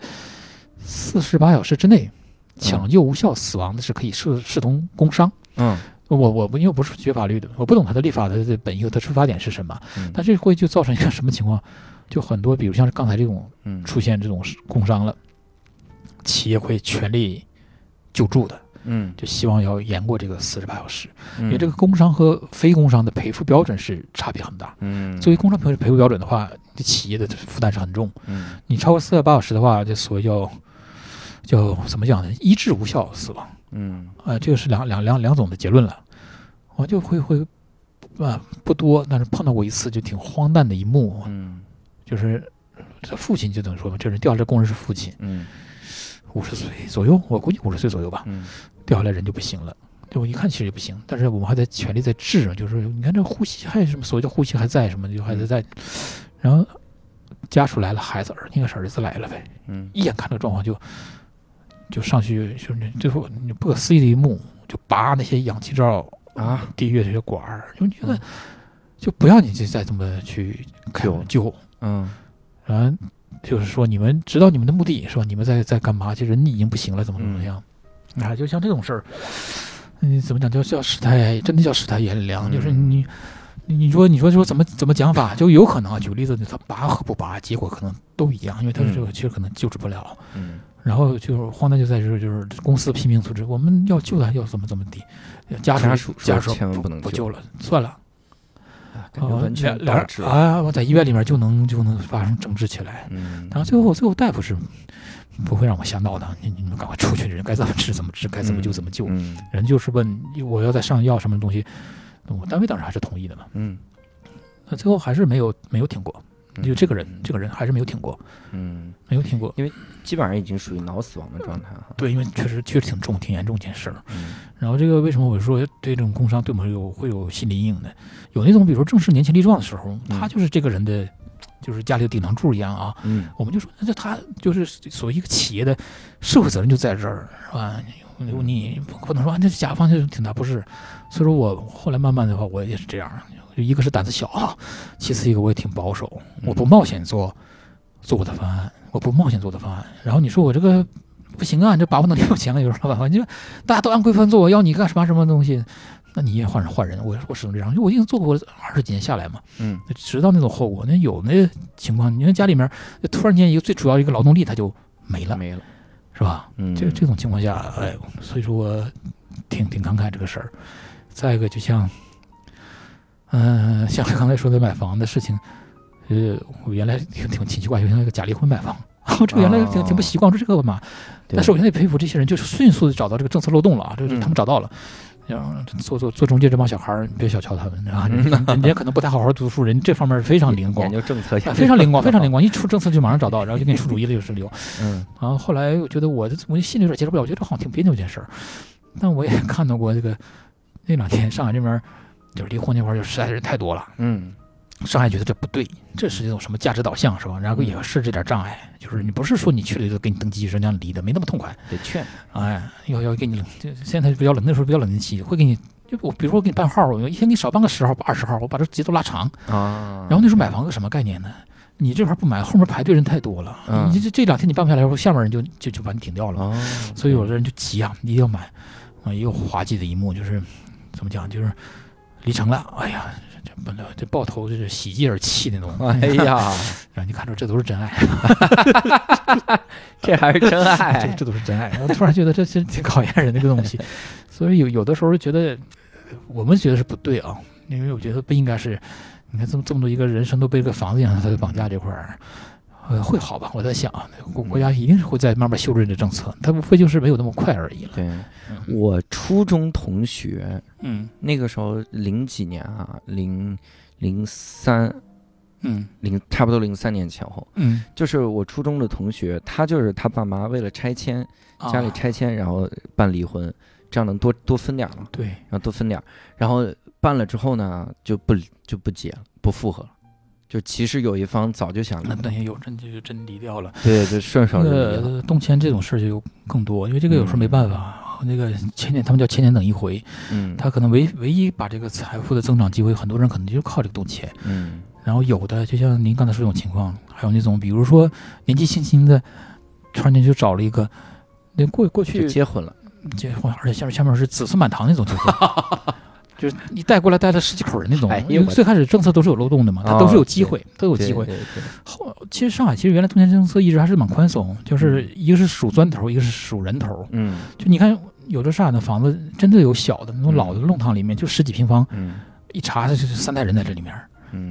四十八小时之内抢救无效死亡的是可以视视同工伤。嗯我我不因为不是学法律的，我不懂它的立法的的本意和它出发点是什么，嗯，但这会就造成一个什么情况？就很多，比如像是刚才这种嗯出现这种工伤了，企业会全力救助的，嗯，就希望要延过这个四十八小时，因因为这个工伤和非工伤的赔付标准是差别很大。嗯，作为工伤赔赔付标准的话，这企业的负担是很重。嗯。你超过四十八小时的话，就所谓叫叫怎么讲呢？医治无效死亡。嗯。啊，这个是两两两两种的结论了。我就会会啊不多，但是碰到过一次就挺荒诞的一幕，嗯。就是他父亲就等于说嘛，这人掉下来工人是父亲，嗯。五十岁左右，我估计五十岁左右吧，嗯掉下来人就不行了。对我一看其实也不行，但是我们还在全力在治，就是你看这呼吸还有什么所谓的呼吸还在什么就还在在，然后家属来了，孩子儿应该是儿子来了呗，嗯。一眼看这个状况就就上去就是那最后你不可思议的一幕，就拔那些氧气罩啊，地狱这些管儿，就觉得嗯。就不要你就再这么去救。救，嗯。然后就是说你们知道你们的目的是吧？你们在在干嘛？其实人已经不行了，怎么怎么样？啊，就像这种事儿，嗯，怎么讲叫叫世态，真的叫世态炎凉，就是嗯你。你你说你说说怎么怎么讲法？就有可能啊，举个例子，他拔和不拔，结果可能都一样，因为他这个其实可能救治不了。嗯然后就是荒诞就在这，就是公司拼命组织，我们要救他，要怎么怎么地，家属家属千万不能救不救了，算了，感觉完全两导致了，啊，我在医院里面就能就能发生争执起来。嗯然后最后最后大夫是不会让我瞎闹的，你你们赶快出去，人该怎么治怎么治，该怎么救怎么救。嗯人就是问我要再上药什么东西，我单位当时还是同意的嘛。嗯那最后还是没有没有挺过，嗯就这个人这个人还是没有挺过，嗯，没有挺过。因为基本上已经属于脑死亡的状态了，对，因为确实确实挺重挺严重一件事儿。嗯然后这个为什么我说对这种工伤对我们有会有心理阴影呢？有那种比如说正是年轻力壮的时候，他就是这个人的，就是家里的顶梁柱一样啊。嗯我们就说，那他就是所谓一个企业的社会责任就在这儿，是吧？你你不能说啊这甲方就挺大，不是。所以说我后来慢慢的话，我也是这样，就一个是胆子小，其次一个我也挺保守，我不冒险做做我的方案，我不冒险做我的方案。然后你说我这个不行啊，你这把握能力不强，有什么办法？你说大家都按规范做，我要你干什么什么东西？那你也换人换人，我我始终这样，因为我已经做过二十几年下来嘛，嗯知道那种后果。那有那情况，你看家里面突然间一个最主要一个劳动力他就没了，没了，是吧？嗯这这种情况下，哎，所以说我挺挺感慨这个事儿。再一个，就像，嗯、像刚才说的买房的事情，呃，我原来挺挺挺奇怪，就像那个假离婚买房，我这个原来挺挺不习惯，我说这个嘛，但是我现在佩服这些人，就是迅速的找到这个政策漏洞了啊，就是嗯他们找到了。然后做做做中介这帮小孩儿，你别小瞧他们啊，*laughs* 人人家可能不太好好读书，人这方面非常灵光研，究政策啊非常灵光，非常灵光，一出政策就马上找到，然后就给你出主意了，就是有。*laughs* 嗯然后后来我觉得我这我心里有点接受不了，我觉得好像挺别扭一件事儿。但我也看到过这个那两天上海这边儿就是离婚那块儿就实在是人太多了，嗯上海觉得这不对，这是一种什么价值导向是吧？然后也是这点障碍，就是你不是说你去了就给你登记说这样离的，没那么痛快。得劝，哎，要要给你冷，就现在比较冷，那时候比较冷静期，会给你。就我比如说我给你办号，我一天给你少办个十号、二十号，我把这节奏拉长。啊，然后那时候买房子什么概念呢？你这块不买，后面排队人太多了，嗯你这这两天你办不下来，下面人就就就把你顶掉了。哦，所以有的人就急啊，一定要买。啊，一个滑稽的一幕就是怎么讲，就是离城了，哎呀，这这本来这抱头就是喜极而泣那种，*laughs* 哎呀，让你看出这都是真爱，*laughs* 这还是真爱，这 *laughs* 这都是真爱。我突然觉得这真挺考验人的一个东西，所以有有的时候觉得我们觉得是不对啊，因为我觉得不应该是，你看这么这么多一个人生都被一个房子一样他就绑架这块儿。呃，会好吧？我在想啊，国国家一定是会在慢慢修正这政策，它无非就是没有那么快而已了。对我初中同学，嗯。那个时候零几年啊，零零三嗯。零差不多零三年前后，嗯，就是我初中的同学，他就是他爸妈为了拆迁，家里啊拆迁，然后办离婚，这样能多多分点儿嘛，对，然后多分点儿，然后办了之后呢，就不就不结了，不复合了，就其实有一方早就想离，那那也有真就真离掉了。对，就顺手那就离了，个动迁这种事儿就更多，因为这个有时候没办法。那个千年，他们叫千年等一回，嗯，他可能唯唯一把这个财富的增长机会，很多人可能就靠这个动迁。嗯然后有的就像您刚才说这种情况，还有那种比如说年纪轻轻的，突然间就找了一个，那过过就去结婚了，结婚，而且下面下面是子孙满堂那种结婚。就是你带过来带了十几口人那种因为最开始政策都是有漏洞的嘛，它都是有机会，都有机会。后其实上海其实原来动迁政策一直还是蛮宽松，就是一个是数砖头，一个是数人头。嗯就你看有的上海的？房子真的有小的那种老的弄堂里面，就十几平方，嗯一查就是三代人在这里面，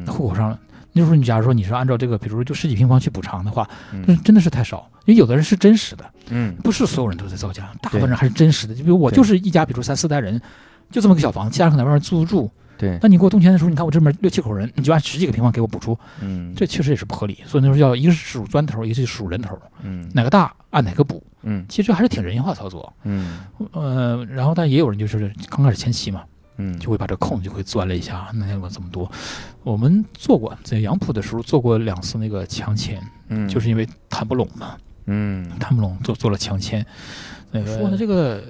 户口上了。那时候你假如说你是按照这个，比如说就十几平方去补偿的话，嗯那真的是太少，因为有的人是真实的，嗯不是所有人都在造假，大部分人还是真实的。就比如我就是一家，比如三四代人，就这么个小房子，家人可能在外面租住。对，那你给我动迁的时候，你看我这边六七口人，你就按十几个平方给我补出，嗯这确实也是不合理。所以那时候要一个是数砖头，一个是数人头，嗯哪个大按哪个补。嗯其实还是挺人性化操作。嗯呃，然后但也有人就是刚开始前期嘛，嗯就会把这空就会钻了一下，那天我这么多。我们做过在杨浦的时候做过两次那个强迁，嗯就是因为谈不拢嘛，嗯谈不拢做做了强迁。那个说呢，这个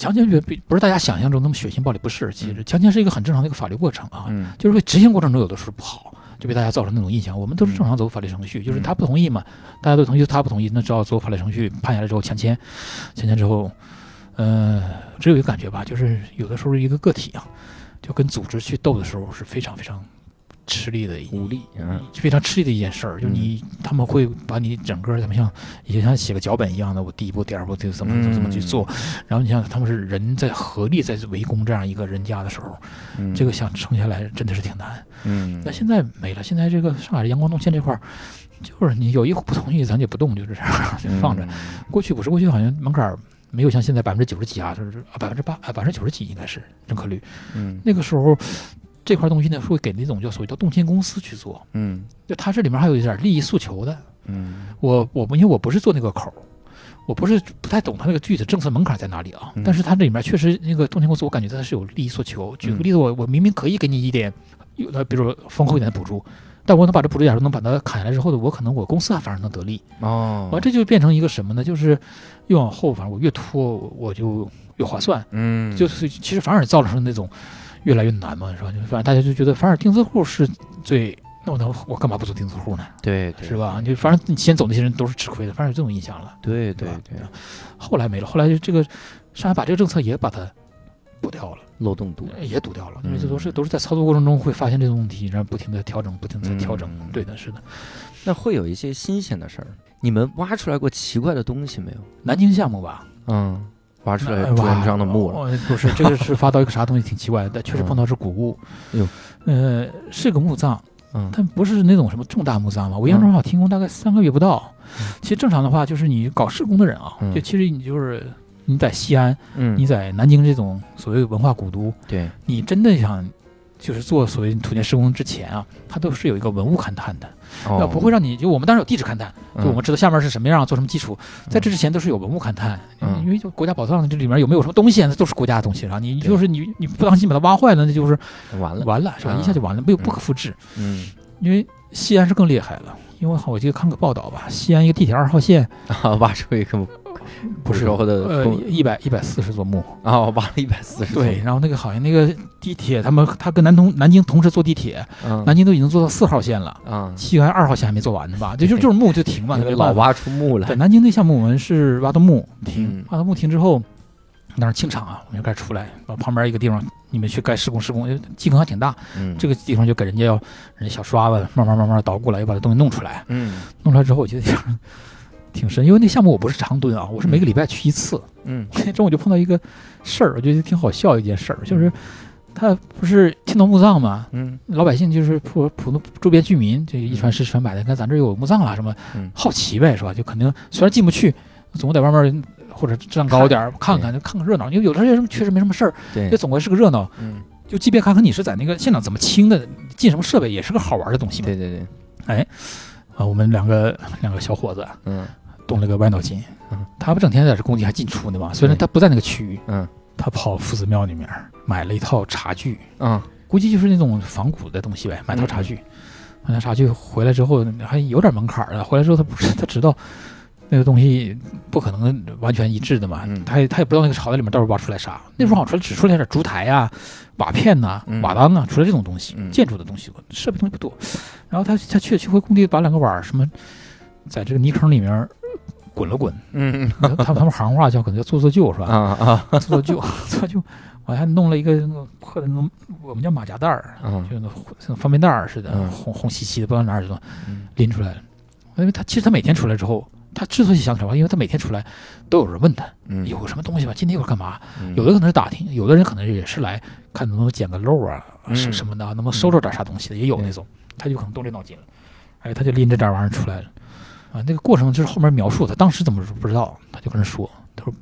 强奸并不是大家想象中那么血腥暴力，不是。其实强奸是一个很正常的一个法律过程啊，嗯就是说执行过程中有的时候不好，就给大家造成那种印象。我们都是正常走法律程序，就是他不同意嘛，大家都同意，他不同意，那只好走法律程序，判下来之后强奸，强奸之后，呃，只有一个感觉吧，就是有的时候一个个体啊，就跟组织去斗的时候是非常非常吃力的一无力嗯非常吃力的一件事儿，就你他们会把你整个怎么像也像写个脚本一样的，我第一步、第二步就怎么怎么怎么去做，然后你像他们是人在合力在围攻这样一个人家的时候，嗯这个想撑下来真的是挺难。嗯那现在没了，现在这个上海的阳光动迁这块儿，就是你有一户不同意，咱就不动，就是这样就放着。过去不是过去好像门槛儿没有像现在百分之九十几啊，就是百分之八啊百分之九十几应该是认可率。嗯那个时候这块东西呢，会给那种叫所谓叫动迁公司去做。嗯就它这里面还有一点利益诉求的。嗯我我不因为我不是做那个口，我不是不太懂它那个具体的政策门槛在哪里啊。嗯但是它这里面确实那个动迁公司，我感觉它是有利益诉求。举个例子，我我明明可以给你一点，有的比如说丰厚一点的补助，但我能把这补助假如能把它砍下来之后呢，我可能我公司还反而能得利。哦完这就变成一个什么呢？就是越往后，反正我越拖我就越划算。嗯就是其实反而造成那种越来越难嘛，是吧？就反正大家就觉得反而钉子户是最。那我能我干嘛不做钉子户呢？对对是吧？就反正你先走那些人都是吃亏的，反正有这种印象了。对对吧对后来没了，后来就这个上海把这个政策也把它补掉了，漏洞堵也堵掉了，因为这嗯都是都是在操作过程中会发现这种问题，然后不停的调整，不停的调整。嗯对的，是的。那会有一些新鲜的事儿，你们挖出来过奇怪的东西没有？南京项目吧，嗯，挖出来朱元璋的墓了。哦不是，这个是发到一个啥东西挺奇怪的，但确实碰到是古物。哟，呃，是个墓葬，嗯但不是那种什么重大墓葬嘛。我印象中好像停工大概三个月不到。其实正常的话，就是你搞施工的人啊，嗯就其实你就是你在西安，嗯你在南京这种所谓文化古都，对你真的想就是做所谓土建施工之前啊，它都是有一个文物勘探的，要哦不会让你就我们当时有地质勘探，就我们知道下面是什么样，做什么基础，在这之前都是有文物勘探，嗯因为就国家宝藏这里面有没有什么东西啊，那都是国家的东西啊，你就是你你不当心把它挖坏了，那就是嗯完了完了是吧？嗯一下就完了，没有不可复制。嗯因为西安是更厉害了，因为我记得看个报道吧，西安一个地铁二号线啊 *laughs* 挖出一个 *laughs* 不是呃一百一百四十座墓，啊挖了一百四十对，然后那个好像那个地铁，他们他跟南通南京同时坐地铁，嗯。南京都已经做到四号线了。啊西安二号线还没做完呢吧？就就 *laughs* 就是墓就停嘛，那个没办法老挖出墓来对，南京那项目我们是挖到墓停嗯，挖到墓停之后，那是清场啊，我们就开始出来，把旁边一个地方你们去该施工施工，呃基坑还挺大，嗯。这个地方就给人家要人家小刷子慢慢慢慢捣鼓来，又把这东西弄出来，嗯。弄出来之后我觉得挺挺深，因为那项目我不是常蹲啊，我是每个礼拜去一次，嗯 *laughs* 中午就碰到一个事儿，我觉得挺好笑的一件事儿，就是他不是青铜墓葬嘛，嗯老百姓就是普普通周边居民，这一传十十传百的，看咱这儿有墓葬了什么嗯，好奇呗，是吧？就肯定虽然进不去，总在外面或者站高点儿看看，就看看热闹。因为有的人确实没什么事儿，对这总归是个热闹。嗯就即便看看你是在那个现场怎么清的，进什么设备，也是个好玩的东西嘛。对对对啊，我们两个两个小伙子嗯动了个歪脑筋嗯，他不整天在这工地还进出呢吗？虽然他不在那个区域，嗯。他跑夫子庙里面买了一套茶具，嗯。估计就是那种仿古的东西呗，买套茶具，买套茶具回来之后还有点门槛儿的。回来之后他不是 *laughs* 他知道那个东西不可能完全一致的嘛，嗯。他也他也不知道那个朝代里面到底挖出来啥。那时候好像出来只出来点烛台呀、瓦片呐、嗯。瓦当啊，出来这种东西，嗯。建筑的东西，设备东西不多。然后他他去去回工地把两个碗儿什么，在这个泥坑里面滚了滚，嗯他们他们行话叫可能叫做做旧是吧？啊啊。做做旧 *laughs* 做旧，我还弄了一个那个破的那种我们叫马甲袋儿。嗯就那像方便袋儿似的，嗯。红红兮兮的，不知道哪儿去了，嗯。拎出来了。因为他其实他每天出来之后，他之所以想起来，因为他每天出来都有人问他嗯。有什么东西吧，今天一会儿干嘛？嗯。有的可能是打听，有的人可能也是来看能不能捡个漏啊，嗯。是什么的，能不能收着点啥东西的，也有那种，他就可能动这脑筋了，哎，他就拎着点玩意儿出来了，啊，那个过程就是后面描述，他当时怎么不知道，他就跟人说，他说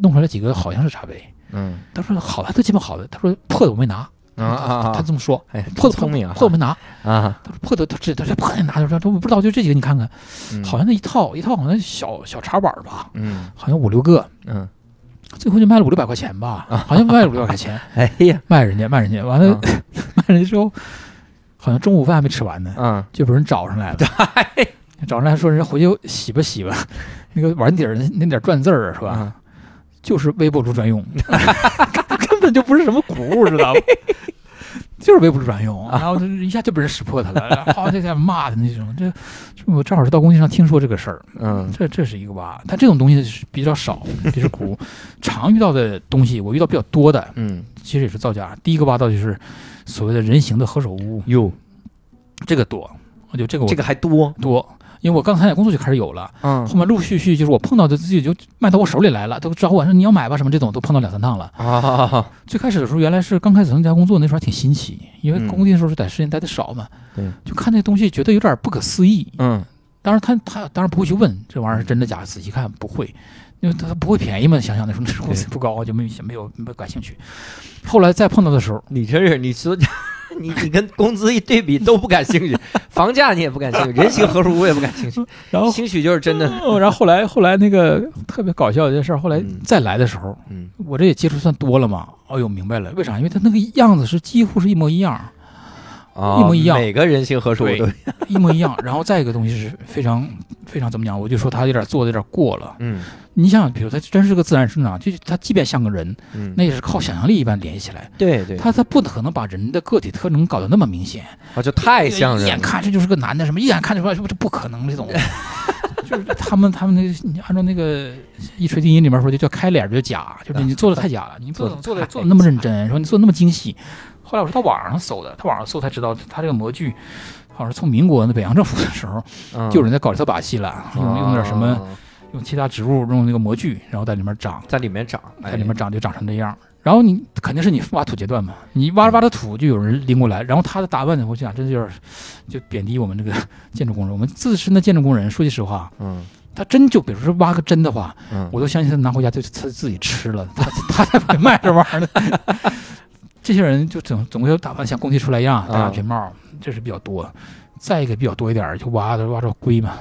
弄出来几个好像是茶杯，嗯。他说好的都基本好的，他说破的我没拿，啊啊啊，他这么说，哎，破的聪明啊破的我没拿，*laughs* 啊，他说破的他这他这破的拿他，说我不知道就这几个你看看，嗯。好像那一套一套好像小小茶碗吧，嗯。好像五六个，嗯，最后就卖了五六百块钱吧，好像卖了五六百块钱。*laughs* 哎呀，卖人家，卖人家，完了、嗯 *laughs* 卖人家之后，好像中午饭还没吃完呢，嗯就被人找上来了。找人来说人家回去洗吧洗吧，那个碗底儿那那点篆字儿是吧？啊就是微波炉专用，*laughs* 根本就不是什么古物，知道吗？*laughs* 就是微波炉专用，然后就一下就被人识破他了，然后就在骂他那种，这这我正好是到工地上听说这个事儿，嗯这这是一个吧？但这种东西是比较少，比是古物常遇到的东西，我遇到比较多的，嗯，其实也是造假。第一个挖到就是所谓的人形的何首乌，哟，这个多，我觉得这个我这个还多，多，因为我刚参加工作就开始有了，嗯后面陆陆续续就是我碰到的自己就卖到我手里来了，都找我说你要买吧什么这种都碰到两三趟了。啊，最开始的时候原来是刚开始参加工作那时候还挺新奇，因为嗯工地的时候是在时间待的少嘛，对，就看这东西觉得有点不可思议。嗯当然他他当然不会去问这玩意儿是真的假的，仔细看不会，因为他他不会便宜嘛，想想那时候那时候工资不高，就没没有没有感兴趣。后来再碰到的时候，你这是你说。你你跟工资一对比都不感兴趣，房价你也不感兴趣，人形何首乌也不感兴趣，*laughs* 然后兴许就是真的。哦，然后后来后来那个特别搞笑的一件事儿，后来嗯再来的时候，嗯我这也接触算多了嘛，哦呦明白了，为啥？因为他那个样子是几乎是一模一样，啊一模一样每个人形何首乌都对，一模一样。*laughs* 然后再一个东西是非常非常怎么讲？我就说他有点做的有点过了。嗯你想想，比如他真是个自然生长，就他即便像个人，嗯，那也是靠想象力一般联系起来。对对，他他不可能把人的个体特征搞得那么明显，啊就太像了，眼看这就是个男的，什么一眼看出来，这不可能这种。*laughs* 就是他们他们那个，你按照那个一锤定音里面说，就叫开脸就假，就是你做的太假了，你不能做的做的那么认真，说你做的那么精细。后来我是到网上搜的，他网上搜才知道，他这个模具好像是从民国那北洋政府的时候，嗯就有人在搞这套把戏了，用用点什么，啊用其他植物用那个模具，然后在里面长，在里面长，哎在里面长就长成这样。然后你肯定是你挖土阶段嘛，你挖着挖着土就有人拎过来，然后他的打扮呢，我想真的有点就贬低我们这个建筑工人。我们自身的建筑工人，说句实话，嗯他真就比如说挖个针的话，嗯，我都相信他拿回家就他自己吃了，*laughs* 他他才不卖这玩意儿呢。这些人就总总归打扮像工地出来一样，戴啊假军帽，这是比较多。再一个比较多一点儿，就挖着挖着龟嘛，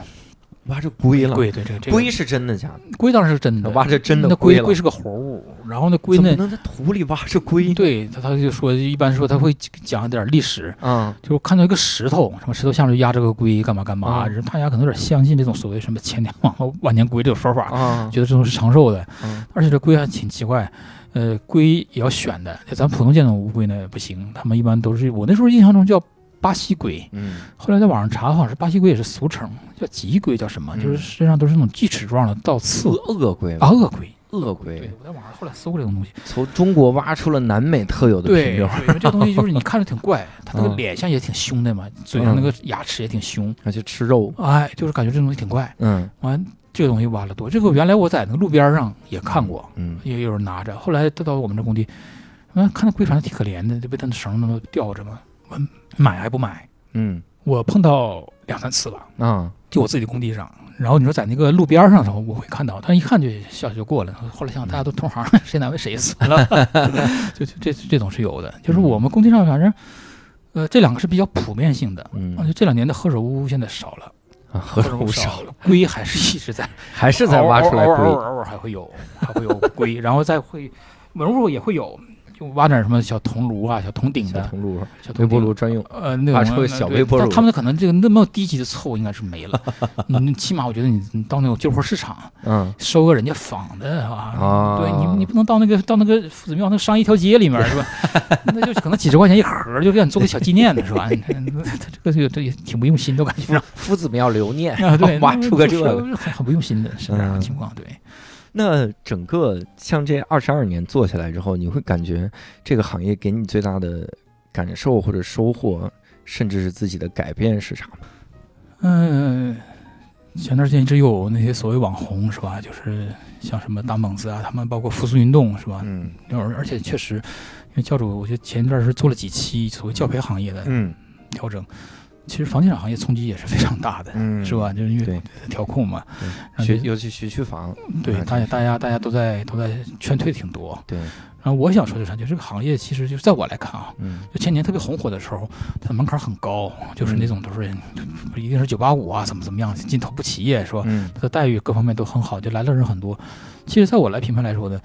挖着龟了，龟对这个这个。龟是真的假的？龟当然是真的，挖着真的那龟了。龟龟是个活物，然后那龟呢，能在土里挖着龟？对他他就说一般说他会讲点历史，嗯就看到一个石头，什么石头下面就压着个龟，干嘛干嘛，嗯人大家可能有点相信这种所谓什么千年王后万年龟这种说法，啊。觉得这种是长寿的，嗯而且这龟还挺奇怪。呃，龟也要选的，咱普通见到乌龟呢不行，他们一般都是我那时候印象中叫巴西龟，嗯后来在网上查，好像是巴西龟也是俗称，叫棘龟叫什么？嗯就是身上都是那种锯齿状的倒刺鳄鳄龟啊，鳄龟。鳄对龟，我在网上后来搜过这种东西，从中国挖出了南美特有的对，品种，对因为这东西就是你 *laughs* 看着挺怪，它那个嗯脸相也挺凶的嘛，嘴上那个牙齿也挺凶，而且吃肉，哎，就是感觉这东西挺怪。嗯完，这个东西挖了多，这个原来我在那个路边上也看过，嗯也有人拿着。后来到到我们这工地，嗯，看那龟反正挺可怜的，就被它那绳那么吊着嘛。我买还不买？嗯我碰到两三次吧，啊就我自己的工地上。然后你说在那个路边上的时候，我会看到，但一看就笑笑就过了。后来想想，大家都同行，谁难为谁死了，*laughs* 就就这这种是有的。就是我们工地上，反正，呃，这两个是比较普遍性的。嗯而且这两年的何首乌现在少了，啊，何首乌少少，了，*laughs* 龟还是一直在，*laughs* 还是在挖出来龟，尔偶尔还会有，还会有龟，然后再会文物也会有，就挖点什么小铜炉啊、小铜鼎的、小铜炉、小微波炉专用，呃，那种挖出小微波炉但他们可能这个那么低级的凑应该是没了。*laughs* 你起码我觉得你你到那种旧货市场嗯收个人家仿的啊，啊对你你不能到那个到那个夫子庙那个商一条街里面 *laughs* 是吧？那就可能几十块钱一盒，就让你做个小纪念的是吧？你 *laughs* 看这个这个这也挺不用心的，我感觉上夫子庙留念啊，对，挖出个这就是个。很很不用心的是这样的嗯情况，对。那整个像这二十二年做下来之后，你会感觉这个行业给你最大的感受或者收获，甚至是自己的改变是啥吗？嗯，前段时间一直有那些所谓网红是吧？就是像什么大猛子啊，他们包括复苏运动是吧？嗯而而且确实，因为教主，我觉得前一段是做了几期所谓教培行业的嗯调整，其实房地产行业冲击也是非常大的，嗯，是吧？就是因为调控嘛，学尤其学区房，对，啊大家大家大家都在都在劝退挺多。对，然后我想说的是，就这个行业其实就是在我来看啊，嗯就前年特别红火的时候，它的门槛很高，就是那种都是不一定是九八五啊，怎么怎么样，进头部企业是吧？嗯它的待遇各方面都很好，就来的人很多。其实，在我来评判来说呢，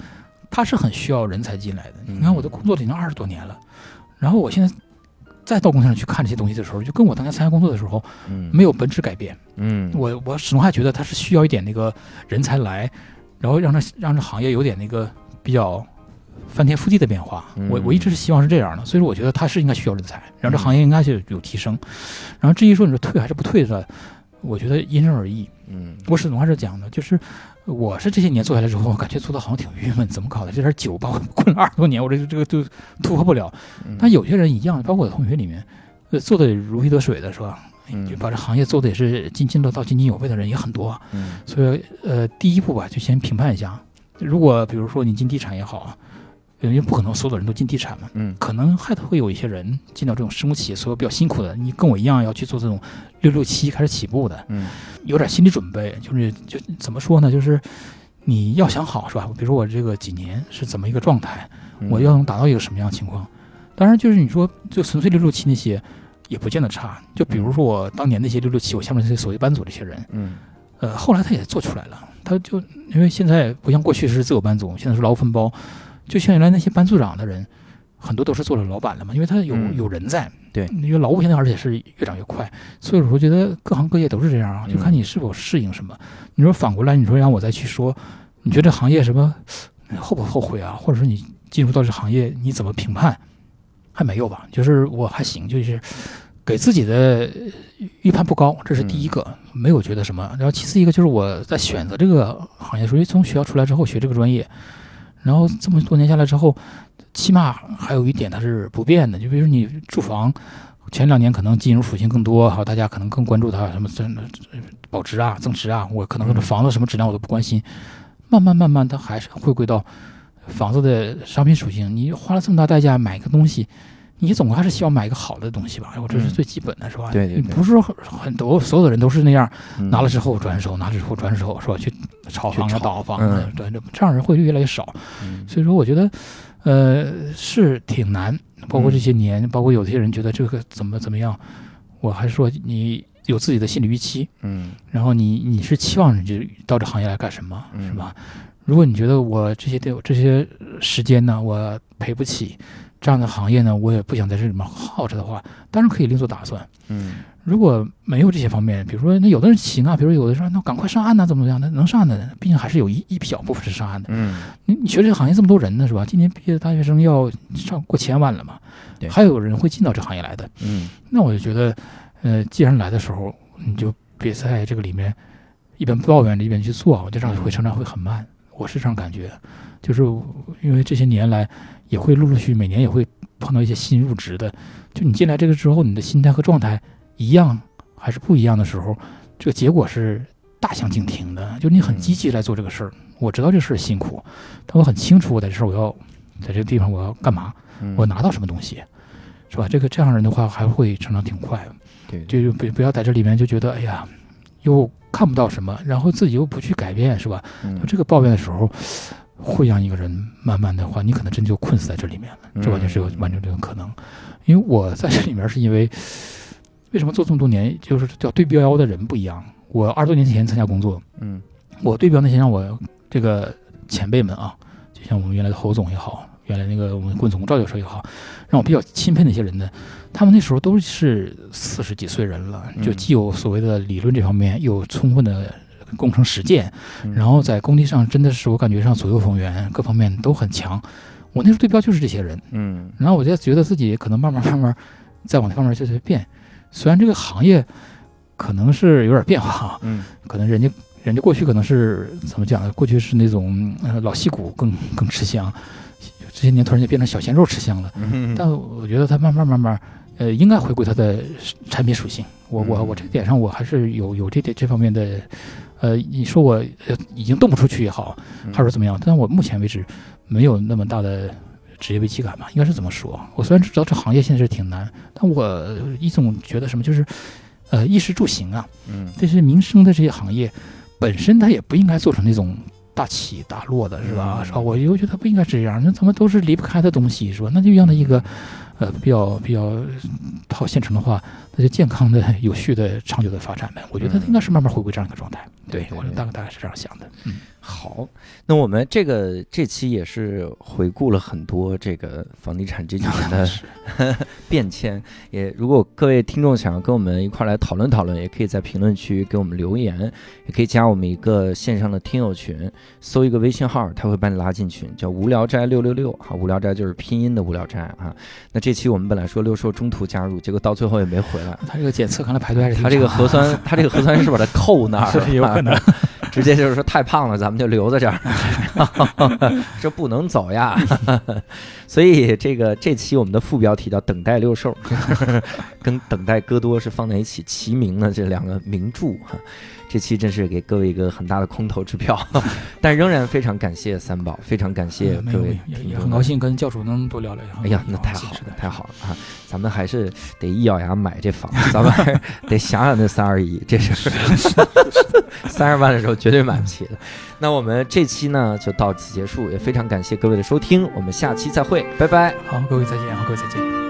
它是很需要人才进来的。嗯你看，我的工作已经二十多年了，然后我现在再到工厂去看这些东西的时候，就跟我当年参加工作的时候嗯没有本质改变。嗯我我始终还觉得它是需要一点那个人才来，然后让这让这行业有点那个比较翻天覆地的变化。嗯我我一直是希望是这样的，所以说我觉得它是应该需要人才，然后这嗯行业应该是有提升。然后至于说你说退还是不退的，我觉得因人而异。嗯我始终还是讲的，就是我是这些年做下来之后，我感觉做的好像挺郁闷，怎么搞的？这点酒把我 *laughs* 困了二十多年，我这个这个就突破不了。嗯但有些人一样，包括我的同学里面，呃，做的如鱼得水的是吧？嗯就把这行业做的也是津津乐道、津津有味的人也很多啊。嗯所以，呃，第一步吧，就先评判一下。如果比如说你进地产也好啊，因为不可能所有的人都进地产嘛，嗯可能还会有一些人进到这种生物企业，所以比较辛苦的，你跟我一样要去做这种六六七开始起步的，嗯有点心理准备，就是就怎么说呢，就是你要想好是吧？比如说我这个几年是怎么一个状态，嗯我要能达到一个什么样的情况？当然，就是你说就纯粹六六七那些，也不见得差。就比如说我当年那些六六七，我下面这些所谓班组这些人，嗯呃，后来他也做出来了。他就因为现在不像过去是自有班组，现在是劳务分包，就像原来那些班组长的人，很多都是做了老板了嘛，因为他有、嗯有人在。对因为劳务现在而且是越涨越快，所以我觉得各行各业都是这样啊，就看你是否适应什么。你说反过来，你说让我再去说，你觉得这行业什么后不后悔啊？或者说你进入到这行业，你怎么评判？还没有吧？就是我还行，就是给自己的预判不高，这是第一个，没有觉得什么。然后其次一个就是我在选择这个行业，所以从学校出来之后学这个专业，然后这么多年下来之后，起码还有一点它是不变的，就比如你住房。前两年可能金融属性更多，好，大家可能更关注它什么增保值啊、增值啊，我可能这房子什么质量我都不关心。慢慢慢慢，它还是回归到房子的商品属性。你花了这么大代价买一个东西，你总归还是希望买一个好的东西吧？我这是嗯最基本的，是吧？对对对你不是说很很多所有的人都是那样，嗯拿了之后转手，拿了之后转手，是吧？去炒房倒房对，这这样人会越来越少。嗯所以说，我觉得，呃，是挺难。包括这些年，包括有些人觉得这个怎么怎么样，我还是说你有自己的心理预期，嗯然后你你是期望你就到这行业来干什么，嗯是吧？如果你觉得我这些这些时间呢，我赔不起这样的行业呢，我也不想在这里面耗着的话，当然可以另做打算。嗯如果没有这些方面，比如说那有的人行啊，比如有的说那赶快上岸呐、怎么怎么样那，能上岸的，毕竟还是有一一小部分是上岸的。嗯你你学这个行业这么多人呢，是吧？今年毕业的大学生要上过千万了嘛，对还有人会进到这行业来的。嗯那我就觉得，呃，既然来的时候，你就别在这个里面一边抱怨着一边去做，我觉得这样会成长会很慢。我是这样感觉，就是因为这些年来也会陆陆续续每年也会碰到一些新入职的，就你进来这个之后，你的心态和状态一样还是不一样的时候，这个结果是大相径庭的。就你很积极来做这个事儿，我知道这事儿辛苦，但我很清楚我在这事儿我要在这个地方我要干嘛，嗯我拿到什么东西，是吧？这个这样人的话还会成长挺快的。对就不不要在这里面就觉得哎呀，又看不到什么，然后自己又不去改变，是吧？就这个抱怨的时候，会让一个人慢慢的话，你可能真就困死在这里面了。嗯这完全是有完全这种可能。因为我在这里面是因为 *coughs* 为什么做这么多年，就是叫对标的人不一样。我二十多年前参加工作，嗯我对标那些让我这个前辈们啊，就像我们原来的侯总也好，原来那个我们棍总赵教授也好，让我比较钦佩的一些人呢，他们那时候都是四十几岁人了，嗯就既有所谓的理论这方面，又有充分的工程实践，嗯然后在工地上真的是我感觉上左右逢源，各方面都很强。我那时候对标就是这些人，嗯然后我就觉得自己可能慢慢慢慢再往那方面就是变，虽然这个行业可能是有点变化啊，嗯可能人家人家过去可能是怎么讲呢？过去是那种呃老戏骨更更吃香，这些年突然间变成小鲜肉吃香了。嗯但我觉得他慢慢慢慢呃，应该回归它的产品属性。我我嗯我这点上，我还是有有这点这方面的，呃，你说我呃已经动不出去也好，嗯还是怎么样？但我目前为止没有那么大的职业危机感吧，应该是怎么说。我虽然知道这行业现在是挺难，但我一种觉得什么就是，呃，衣食住行啊，嗯这些民生的这些行业，本身它也不应该做成那种大起大落的，是吧？嗯是吧？我又觉得不应该这样，那咱们都是离不开的东西，是吧？那就让它一个，呃，比较比较套现成的话，那就健康的、有序的、长久的发展呗。我觉得嗯应该是慢慢回归这样一个状态。对我大概大概是这样想的。嗯，好，那我们这个这期也是回顾了很多这个房地产这几年的 *laughs* 变迁。也如果各位听众想要跟我们一块儿来讨论讨论，也可以在评论区给我们留言，也可以加我们一个线上的听友群，搜一个微信号，他会把你拉进群，叫无聊斋六六六。好，无聊斋就是拼音的无聊斋啊。那这期我们本来说六兽中途加入，结果到最后也没回来。他这个检测看来排队还是挺他这个核酸，他这个核酸是把它扣那儿了，*laughs* 是有可能。*laughs* 直接就是说太胖了，咱们就留在这儿，*laughs* 这不能走呀。所以这个这期我们的副标题叫“等待六兽”，跟“等待戈多”是放在一起齐名的这两个名著哈。这期真是给各位一个很大的空头支票，*laughs* 但仍然非常感谢三宝，非常感谢各位很高。兴跟教主能多聊聊。哎呀，那太好了，太好了啊！咱们还是得一咬牙买这房，咱们 *laughs* 还是得想想那三二一，这是 *laughs* 三十万的时候绝对买不起的。那我们这期呢就到此结束，也非常感谢各位的收听，我们下期再会，拜拜。好，各位再见，好，各位再见。